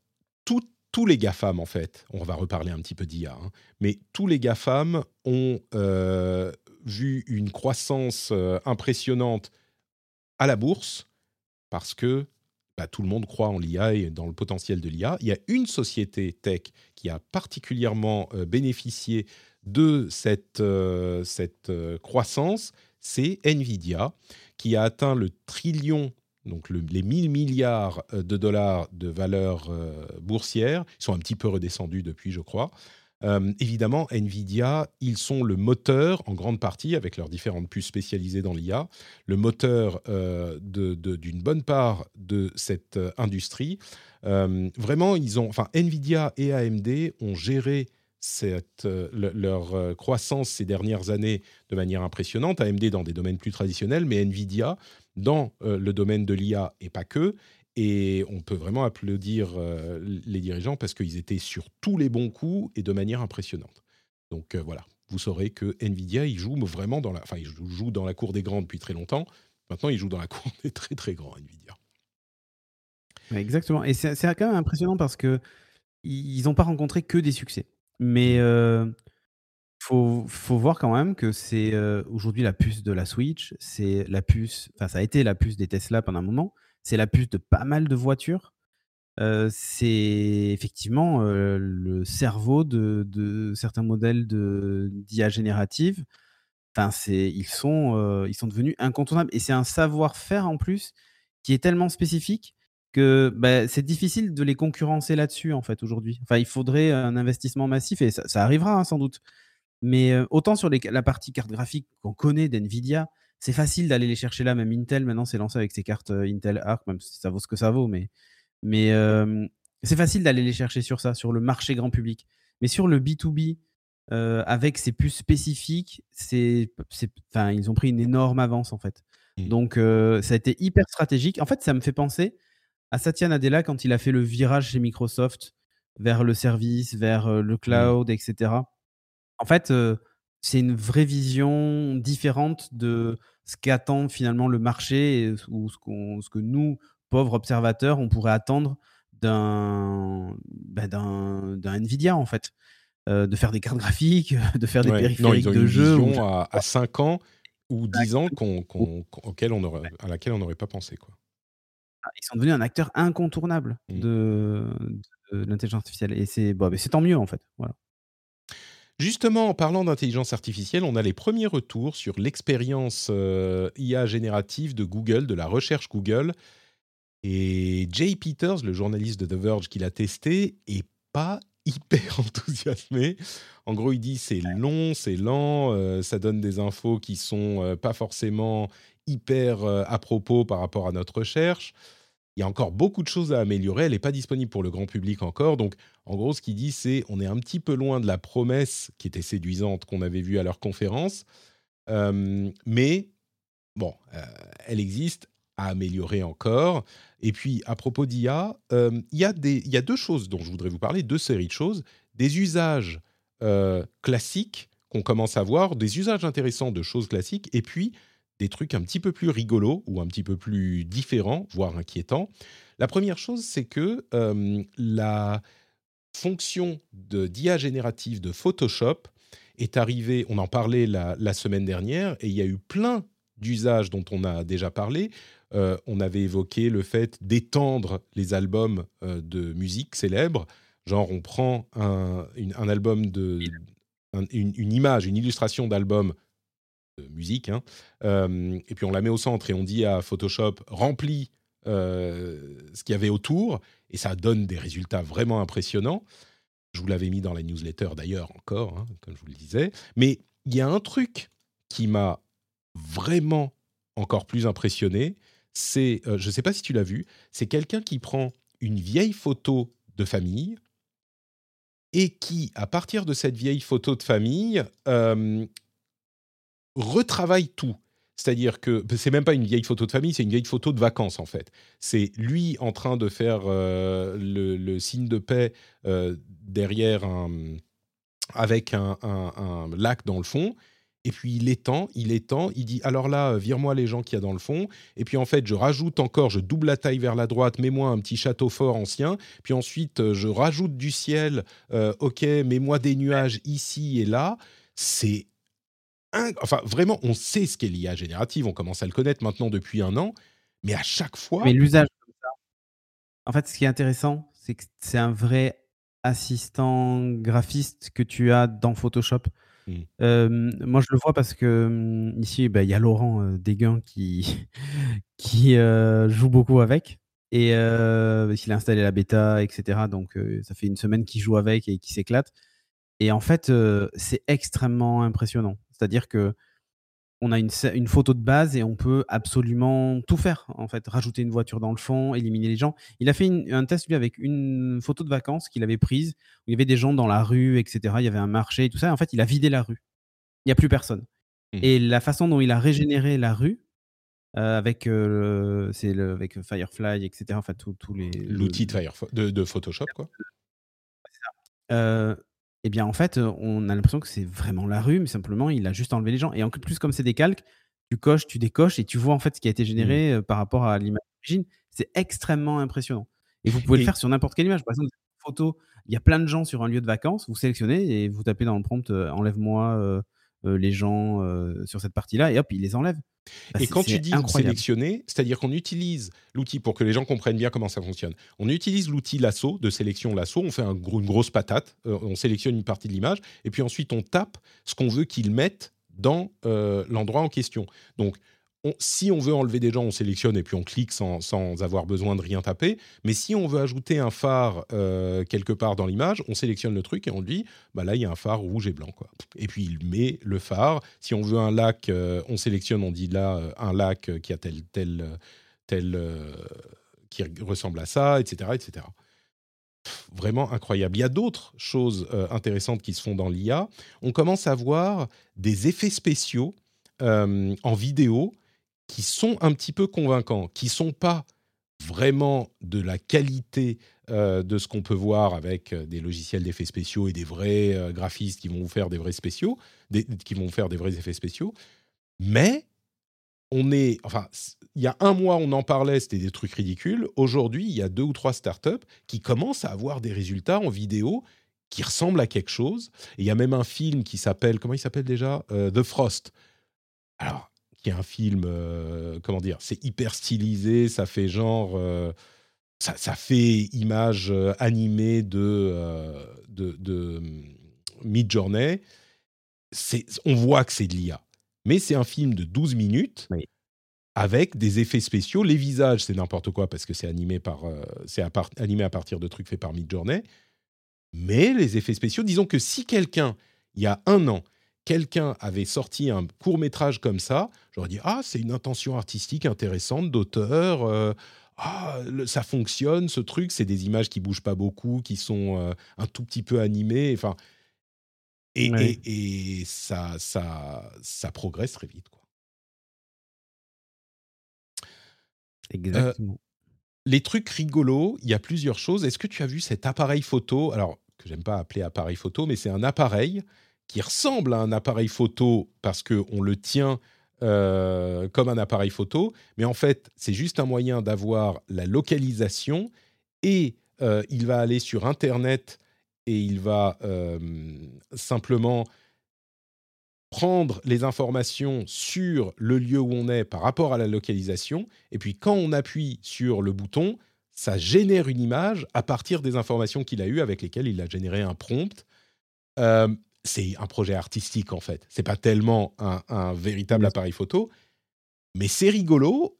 tout- tous les GAFAM, en fait, on va reparler un petit peu d'IA, hein, mais tous les GAFAM ont euh, vu une croissance euh, impressionnante à la bourse parce que bah, tout le monde croit en l'IA et dans le potentiel de l'IA. Il y a une société tech qui a particulièrement euh, bénéficié de cette, euh, cette euh, croissance, c'est Nvidia, qui a atteint le trillion, donc le- les 1000 milliards euh, de dollars de valeur boursière. Ils sont un petit peu redescendus depuis, je crois. Évidemment, Nvidia, ils sont le moteur, en grande partie, avec leurs différentes puces spécialisées dans l'IA, le moteur d'une bonne part de cette industrie. Vraiment, ils ont, enfin, Nvidia et AMD ont géré euh, le- leur euh, croissance ces dernières années de manière impressionnante. AMD dans des domaines plus traditionnels, mais Nvidia dans euh, le domaine de l'IA et pas que. Et on peut vraiment applaudir les dirigeants parce qu'ils étaient sur tous les bons coups et de manière impressionnante. Donc voilà, vous saurez que Nvidia, il joue vraiment dans la, enfin, il joue dans la cour des grands depuis très longtemps. Maintenant, il joue dans la cour des très très grands Nvidia. Exactement. Et c'est c'est quand même impressionnant parce que ils n'ont pas rencontré que des succès. Mais euh, faut, faut voir quand même que c'est aujourd'hui la puce de la Switch, c'est la puce, enfin ça a été la puce des Tesla pendant un moment, c'est la puce de pas mal de voitures. C'est effectivement le cerveau de, de certains modèles d'IA générative. Enfin, ils sont ils sont devenus incontournables et c'est un savoir-faire en plus qui est tellement spécifique que bah, c'est difficile de les concurrencer là-dessus en fait aujourd'hui. Enfin, il faudrait un investissement massif et ça, ça arrivera hein, sans doute. Mais euh, autant sur les- la partie carte graphique qu'on connaît d'NVIDIA, c'est facile d'aller les chercher là. Même Intel, maintenant, c'est lancé avec ses cartes euh, Intel Arc, même si ça vaut ce que ça vaut. Mais, mais euh, c'est facile d'aller les chercher sur ça, sur le marché grand public. Mais sur le B2B, euh, avec ces puces spécifiques, c'est, ils ont pris une énorme avance en fait. Mm. Donc, ça a été hyper stratégique. En fait, ça me fait penser à Satya Nadella quand il a fait le virage chez Microsoft vers le service, vers euh, le cloud, etc. En fait, euh, c'est une vraie vision différente de ce qu'attend finalement le marché ou ce, que nous, pauvres observateurs, on pourrait attendre d'un d'un Nvidia en fait. Euh, de faire des cartes graphiques, de faire des Ouais. périphériques Non, ils ont de une jeu. ou- vision à, à 5 ans ou 10 ans qu'on, auquel on aurait, à laquelle on n'aurait pas pensé. Quoi. Ils sont devenus un acteur incontournable Mm. de, de l'intelligence artificielle. Et c'est bon, mais c'est tant mieux en fait. Voilà. Justement, en parlant d'intelligence artificielle, on a les premiers retours sur l'expérience euh, IA générative de Google, de la recherche Google. Et Jay Peters, le journaliste de The Verge qui l'a testé, est pas hyper enthousiasmé. En gros, il dit c'est long, c'est lent, euh, ça donne des infos qui sont euh, pas forcément hyper à propos par rapport à notre recherche. Il y a encore beaucoup de choses à améliorer. Elle n'est pas disponible pour le grand public encore. Donc, en gros, ce qu'il dit, c'est on est un petit peu loin de la promesse qui était séduisante qu'on avait vue à leur conférence. Euh, mais, bon, euh, elle existe à améliorer encore. Et puis, à propos d'IA, euh, il y, a deux choses dont je voudrais vous parler, deux séries de choses. Des usages classiques qu'on commence à voir, des usages intéressants de choses classiques, et puis des trucs un petit peu plus rigolos ou un petit peu plus différents, voire inquiétants. La première chose, c'est que euh, la fonction de d'IA générative de Photoshop est arrivée, on en parlait la, semaine dernière, et il y a eu plein d'usages dont on a déjà parlé. Euh, on avait évoqué le fait d'étendre les albums euh, de musique célèbres. Genre, on prend un, un album de. un- une, image, une illustration d'album musique, hein, euh, et puis on la met au centre et on dit à Photoshop remplis euh, ce qu'il y avait autour, et ça donne des résultats vraiment impressionnants. Je vous l'avais mis dans la newsletter d'ailleurs encore, hein, comme je vous le disais. Mais il y a un truc qui m'a vraiment encore plus impressionné. C'est, euh, je ne sais pas si tu l'as vu, c'est quelqu'un qui prend une vieille photo de famille et qui, à partir de cette vieille photo de famille, retravaille tout. C'est-à-dire que c'est même pas une vieille photo de famille, c'est une vieille photo de vacances en fait. C'est lui en train de faire euh, le, signe de paix euh, derrière un, avec un, lac dans le fond. Et puis il étend, il étend, il dit alors là, vire-moi les gens qu'il y a dans le fond. Et puis en fait, je rajoute encore, je double la taille vers la droite, mets-moi un petit château fort ancien. Puis ensuite, euh, je rajoute du ciel, ok, mets-moi des nuages ici et là. C'est enfin vraiment, on sait ce qu'est l'IA générative, on commence à le connaître maintenant depuis un an, mais à chaque fois. Mais l'usage En fait, ce qui est intéressant, c'est que c'est un vrai assistant graphiste que tu as dans Photoshop. Mmh. moi, je le vois parce que mmh, ici, bah, il y a Laurent euh, Desguin qui, qui euh, joue beaucoup avec. Et euh, il a installé la bêta, etc. Donc, ça fait une semaine qu'il joue avec et qu'il s'éclate. Et en fait, c'est extrêmement impressionnant. C'est-à-dire que on a une, une, photo de base et on peut absolument tout faire, en fait. Rajouter une voiture dans le fond, éliminer les gens. Il a fait un test, lui, avec une photo de vacances qu'il avait prise, où il y avait des gens dans la rue, etc. Il y avait un marché et tout ça. En fait, il a vidé la rue. Il n'y a plus personne. Mmh. Et la façon dont il a régénéré la rue, euh, avec, euh, c'est avec Firefly, etc. Enfin, tous les. L'outil de, de, Photoshop, quoi. Euh, eh bien en fait, on a l'impression que c'est vraiment la rue, mais simplement il a juste enlevé les gens. Et en plus, comme c'est des calques, tu coches, tu décoches et tu vois en fait ce qui a été mmh. généré par rapport à l'image d'origine. C'est extrêmement impressionnant. Et vous pouvez le faire sur n'importe quelle image. Par exemple, une photo, il y a plein de gens sur un lieu de vacances, vous sélectionnez et vous tapez dans le prompt enlève-moi les gens sur cette partie-là et hop, il les enlève. Bah, et quand tu dis sélectionner, c'est-à-dire qu'on utilise l'outil pour que les gens comprennent bien comment ça fonctionne. On utilise l'outil lasso de sélection lasso, on fait un une grosse patate, euh, on sélectionne une partie de l'image, et puis ensuite on tape ce qu'on veut qu'ils mettent dans euh, l'endroit en question. Donc si on veut enlever des gens, on sélectionne et puis on clique sans, avoir besoin de rien taper. Mais si on veut ajouter un phare euh, quelque part dans l'image, on sélectionne le truc et on dit, bah là, il y a un phare rouge et blanc. Quoi. Et puis il met le phare. Si on veut un lac, euh, on sélectionne, on dit là, euh, un lac qui a tel, tel, tel, qui ressemble à ça, etc. etc. Vraiment incroyable. Il y a d'autres choses intéressantes qui se font dans l'IA. On commence à voir des effets spéciaux en vidéo qui sont un petit peu convaincants, qui sont pas vraiment de la qualité euh, de ce qu'on peut voir avec euh, des logiciels d'effets spéciaux et des vrais euh, graphistes qui vont vous faire des vrais spéciaux, qui vont faire des vrais effets spéciaux. Mais on est, enfin, il y a un mois on en parlait, c'était des trucs ridicules. Aujourd'hui, il y a deux ou trois startups qui commencent à avoir des résultats en vidéo qui ressemblent à quelque chose. Il y a même un film qui s'appelle, comment il s'appelle déjà The Frost. Alors, qui est un film, euh, comment dire, c'est hyper stylisé, ça fait genre, euh, ça, fait image euh, animée de, de, de Mid-Journey. On voit que c'est de l'IA. Mais c'est un film de 12 minutes avec des effets spéciaux. Les visages, c'est n'importe quoi parce que c'est animé, par, c'est animé à partir de trucs faits par Mid-Journey. Mais les effets spéciaux, disons que si quelqu'un, il y a un an, quelqu'un avait sorti un court métrage comme ça, j'aurais dit ah c'est une intention artistique intéressante d'auteur. Euh, ah, ça fonctionne, ce truc, c'est des images qui bougent pas beaucoup, qui sont euh, un tout petit peu animées, enfin, et, et, ça, ça, ça progresse très vite, quoi. Exactement. les trucs rigolos, il y a plusieurs choses. Est-ce que tu as vu cet appareil photo? Alors, que j'aime pas appeler appareil photo, mais c'est un appareil qui ressemble à un appareil photo parce qu'on le tient euh, comme un appareil photo, mais en fait, c'est juste un moyen d'avoir la localisation et euh, il va aller sur Internet et il va euh, simplement prendre les informations sur le lieu où on est par rapport à la localisation. Et puis quand on appuie sur le bouton, ça génère une image à partir des informations qu'il a eues avec lesquelles il a généré un prompt c'est un projet artistique en fait. C'est pas tellement un, véritable appareil photo, mais c'est rigolo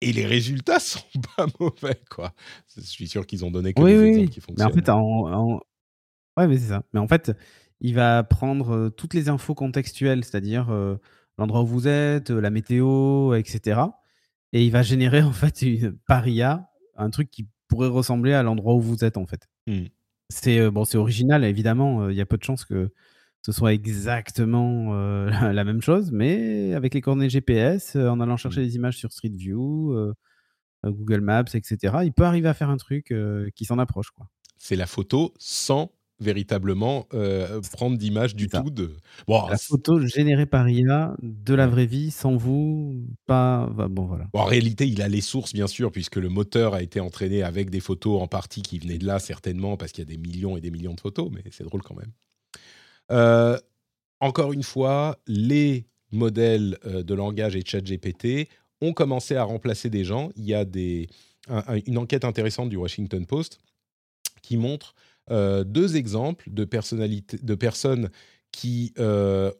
et les résultats sont pas mauvais quoi. Je suis sûr qu'ils ont donné que des exemples qui fonctionnent. Mais en fait, Ouais, mais c'est ça. Mais en fait, il va prendre euh, toutes les infos contextuelles, c'est-à-dire euh, l'endroit où vous êtes, euh, la météo, etc. Et il va générer en fait une, par IA un truc qui pourrait ressembler à l'endroit où vous êtes en fait. Hmm. C'est bon, c'est original évidemment. Il y a peu de chances que ce soit exactement euh, la, la même chose, mais avec les coordonnées GPS, euh, en allant chercher Mm. des images sur Street View, euh, Google Maps, etc. Il peut arriver à faire un truc qui s'en approche quoi. C'est la photo sans véritablement euh, prendre d'image du tout. De... Bon, La photo générée par IA de la vraie vie, sans vous, pas. bah, bon, voilà. bon, en réalité, il a les sources, bien sûr, puisque le moteur a été entraîné avec des photos en partie qui venaient de là, certainement, parce qu'il y a des millions et des millions de photos, mais c'est drôle quand même. Euh, encore une fois, les modèles euh, de langage et ChatGPT ont commencé à remplacer des gens. Il y a une enquête intéressante du Washington Post qui montre euh, deux exemples de, personnes qui ont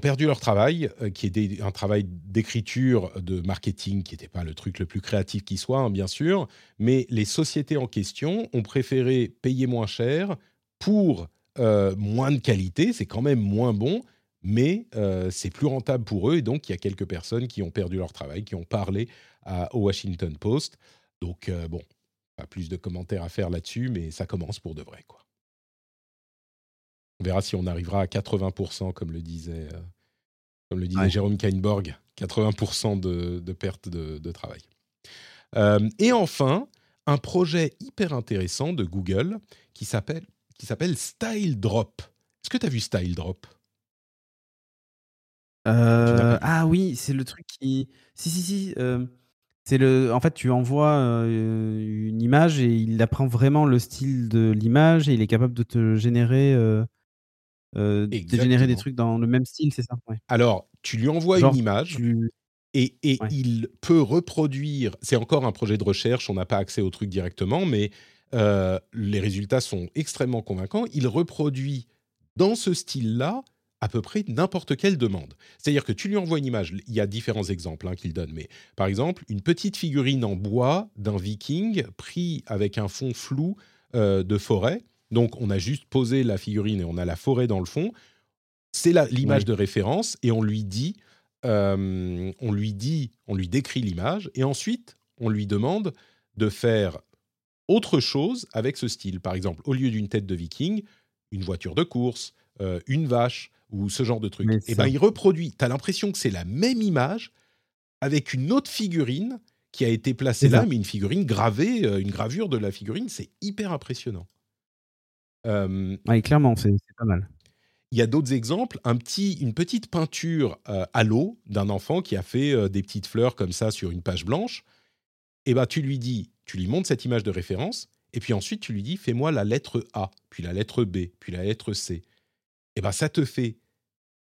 perdu leur travail, qui était un travail d'écriture, de marketing, qui n'était pas le truc le plus créatif qui soit, hein, bien sûr, mais les sociétés en question ont préféré payer moins cher pour euh, moins de qualité, c'est quand même moins bon, mais euh, c'est plus rentable pour eux, et donc il y a quelques personnes qui ont perdu leur travail, qui ont parlé à- au Washington Post. Donc, euh, bon, pas plus de commentaires à faire là-dessus, mais ça commence pour de vrai, quoi. On verra si on arrivera à 80%, comme le disait, comme le disait Ouais. Jérôme Kainborg, 80% de, de perte de, de travail. Et enfin, un projet hyper intéressant de Google qui s'appelle qui s'appelle Style Drop. Est-ce que tu as vu Style Drop? Euh, ah oui, c'est le truc qui. Si, si, si. euh, c'est le. En fait, tu envoies euh, une image et il apprend vraiment le style de l'image et il est capable de te générer, de générer des trucs dans le même style, c'est ça? Ouais. Alors, tu lui envoies Genre, une image tu- et, et Ouais. il peut reproduire. C'est encore un projet de recherche, on n'a pas accès au truc directement, mais euh, les résultats sont extrêmement convaincants. Il reproduit dans ce style-là à peu près n'importe quelle demande. C'est-à-dire que tu lui envoies une image, il y a différents exemples hein, qu'il donne, mais par exemple, une petite figurine en bois d'un viking pris avec un fond flou euh, de forêt. Donc on a juste posé la figurine et on a la forêt dans le fond. C'est l'image Oui. de référence et on lui dit, euh, on lui dit, on lui décrit l'image et ensuite on lui demande de faire autre chose avec ce style. Par exemple, au lieu d'une tête de viking, une voiture de course, euh, une vache ou ce genre de truc. Mais Et ça- ben il reproduit. Tu as l'impression que c'est la même image avec une autre figurine qui a été placée là, ça. mais une figurine gravée, euh, une gravure de la figurine, c'est hyper impressionnant. Euh, Ouais, clairement, c'est pas mal. il y a d'autres exemples, un petit, une petite peinture à l'eau d'un enfant qui a fait des petites fleurs comme ça sur une page blanche. Et ben tu lui dis, tu lui montres cette image de référence, et puis ensuite tu lui dis, fais-moi la lettre A, puis la lettre B, puis la lettre C. Et ben ça te fait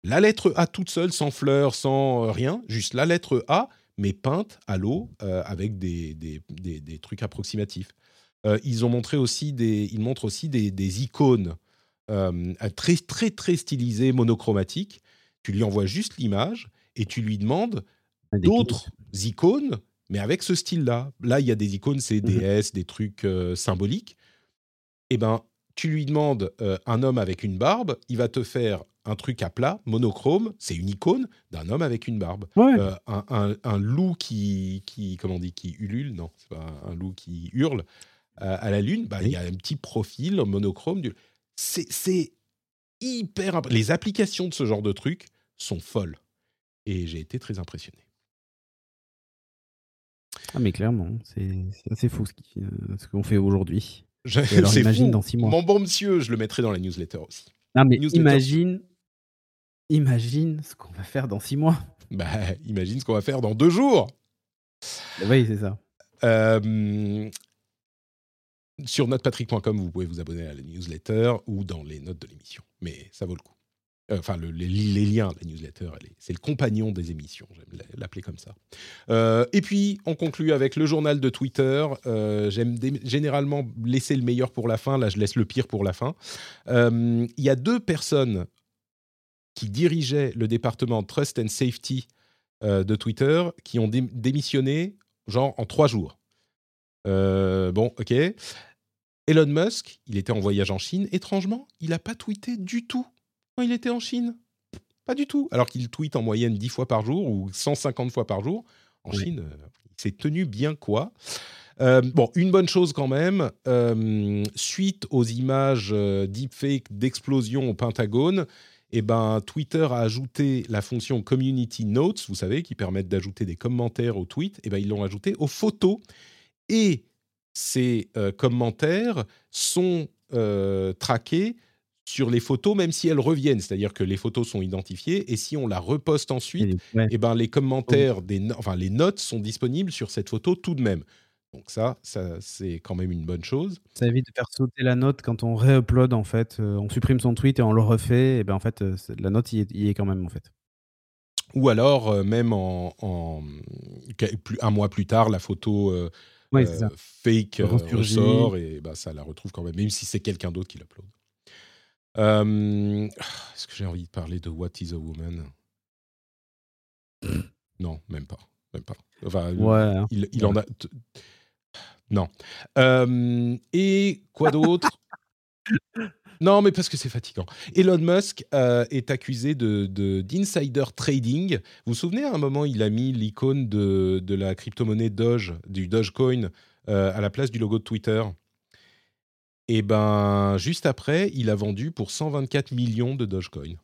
la lettre A toute seule, sans fleurs, sans euh, rien, juste la lettre A, mais peinte à l'eau euh, avec des, des, des- des trucs approximatifs. Euh, ils ont montré aussi des, ils montrent aussi des, des icônes euh, très très très stylisées, monochromatiques. Tu lui envoies juste l'image et tu lui demandes d'autres icônes, mais avec ce style-là. Là, il y a des icônes, c'est Mhm. DS, des trucs euh, symboliques. Eh ben, tu lui demandes euh, un homme avec une barbe, il va te faire un truc à plat, monochrome, c'est une icône d'un homme avec une barbe. Ouais. Euh, un, un- un loup qui, qui, comment on dit, qui ulule, non, c'est pas un loup qui hurle à la lune, bah, il y a un petit profil monochrome. Du... C'est, hyper... Les applications de ce genre de truc sont folles. Et j'ai été très impressionné. Ah, mais clairement, c'est assez fou ce euh, ce qu'on fait aujourd'hui. C'est imagine fou. dans six mois. Mon bon monsieur, je le mettrai dans la newsletter aussi. Non, mais Newsletter. imagine, imagine ce qu'on va faire dans six mois. Bah, imagine ce qu'on va faire dans deux jours. Oui, c'est ça. Euh, sur notrepatrick.com, vous pouvez vous abonner à la newsletter ou dans les notes de l'émission. Mais ça vaut le coup. Euh, Enfin, le- les, les liens, la newsletter, c'est le compagnon des émissions, j'aime l'appeler comme ça. Euh, et puis, on conclut avec le journal de Twitter. Euh, j'aime généralement laisser le meilleur pour la fin. Là, je laisse le pire pour la fin. Il y a deux personnes qui dirigeaient le département Trust and Safety de Twitter qui ont dé- démissionné, genre en trois jours. Bon, ok. Elon Musk, il était en voyage en Chine. Étrangement, il n'a pas tweeté du tout quand il était en Chine. Pas du tout. Alors qu'il tweet en moyenne 10 fois par jour ou 150 fois par jour. En Oui. Chine, euh, il s'est tenu bien quoi. Euh, bon, une bonne chose quand même, euh, suite aux images deepfake d'explosion au Pentagone, eh ben, Twitter a ajouté la fonction Community Notes, vous savez, qui permettent d'ajouter des commentaires aux tweets. Eh ben, ils l'ont ajouté aux photos. Et ces euh, commentaires sont euh, traqués sur les photos, même si elles reviennent. C'est-à-dire que les photos sont identifiées et si on la reposte ensuite, Ouais. eh ben, les commentaires, des no- enfin les notes sont disponibles sur cette photo tout de même. Donc ça, ça c'est quand même une bonne chose. Ça évite de faire sauter la note quand on réupload en fait. euh, on supprime son tweet et on le refait. Et ben en fait, euh, la note y est, y est quand même en fait. Ou alors, euh, même en, un mois plus tard, la photo Ouais, fake ressort et bah, ça la retrouve quand même, même si c'est quelqu'un d'autre qui l'upload. Euh, Est-ce que j'ai envie de parler de What is a Woman? Non, même pas. Même pas. Enfin, Ouais. hein. il, en a. Non. Euh, et quoi d'autre? Non, mais parce que c'est fatigant. Elon Musk euh, est accusé de de- d'insider trading. Vous vous souvenez, à un moment, il a mis l'icône de, de la crypto-monnaie Doge, du Dogecoin, euh, à la place du logo de Twitter? Et ben, juste après, il a vendu pour 124 millions de Dogecoin.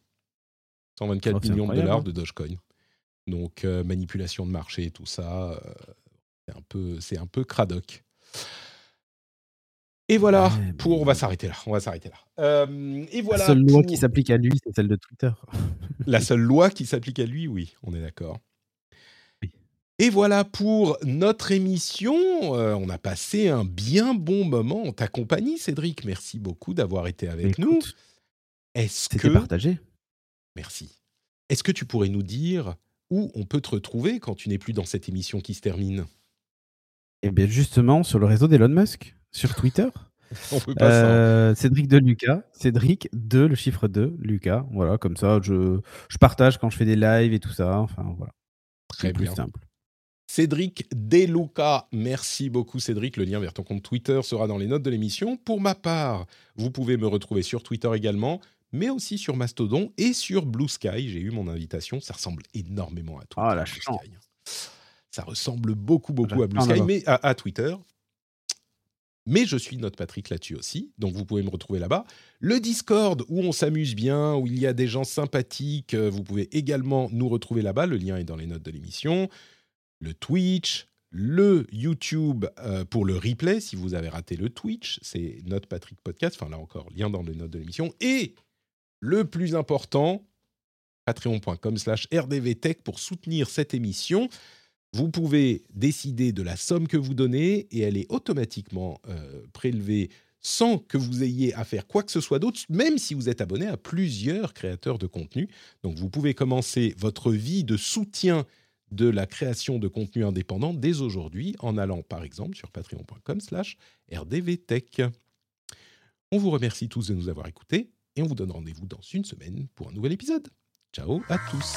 124 Oh, c'est millions de dollars hein. de Dogecoin. Donc, euh, manipulation de marché tout ça, euh, c'est un peu, c'est un peu cradoc. Et voilà, Ouais, pour, on va s'arrêter là. On va s'arrêter là. Euh, et voilà. la seule loi qui s'applique à lui, c'est celle de Twitter. la seule loi qui s'applique à lui, oui, on est d'accord. Et voilà pour notre émission. Euh, on a passé un bien bon moment en ta compagnie, Cédric. Merci beaucoup d'avoir été avec nous. Est-ce C'était que partagé. merci Est-ce que tu pourrais nous dire où on peut te retrouver quand tu n'es plus dans cette émission qui se termine? Et bien justement, sur le réseau d'Elon Musk, sur Twitter. On peut pas ça. Euh, Cédric de Lucas, Cédric de le chiffre 2, Lucas. Voilà, comme ça, je, je partage quand je fais des lives et tout ça. Enfin, voilà. Très C'est plus bien. simple. Cédric Deluca, merci beaucoup Cédric. Le lien vers ton compte Twitter sera dans les notes de l'émission. Pour ma part, vous pouvez me retrouver sur Twitter également, mais aussi sur Mastodon et sur Blue Sky. J'ai eu mon invitation, ça ressemble énormément à Twitter. Ah, la Blue. Sky. Ça ressemble beaucoup, beaucoup à Blue Sky, mais à, à Twitter. Mais je suis notre Patrick là-dessus aussi, donc vous pouvez me retrouver là-bas. Le Discord où on s'amuse bien, où il y a des gens sympathiques, euh, vous pouvez également nous retrouver là-bas. Le lien est dans les notes de l'émission le Twitch, le YouTube euh, pour le replay. Si vous avez raté le Twitch, c'est notre Patrick Podcast. Enfin, là encore, lien dans les notes de l'émission. Et le plus important, patreon.com slash rdvtech pour soutenir cette émission. Vous pouvez décider de la somme que vous donnez et elle est automatiquement euh, prélevée sans que vous ayez à faire quoi que ce soit d'autre, même si vous êtes abonné à plusieurs créateurs de contenu. Donc vous pouvez commencer votre vie de soutien de la création de contenu indépendant dès aujourd'hui en allant par exemple sur patreon.com slash rdvtech. On vous remercie tous de nous avoir écoutés et on vous donne rendez-vous dans une semaine pour un nouvel épisode. Ciao à tous.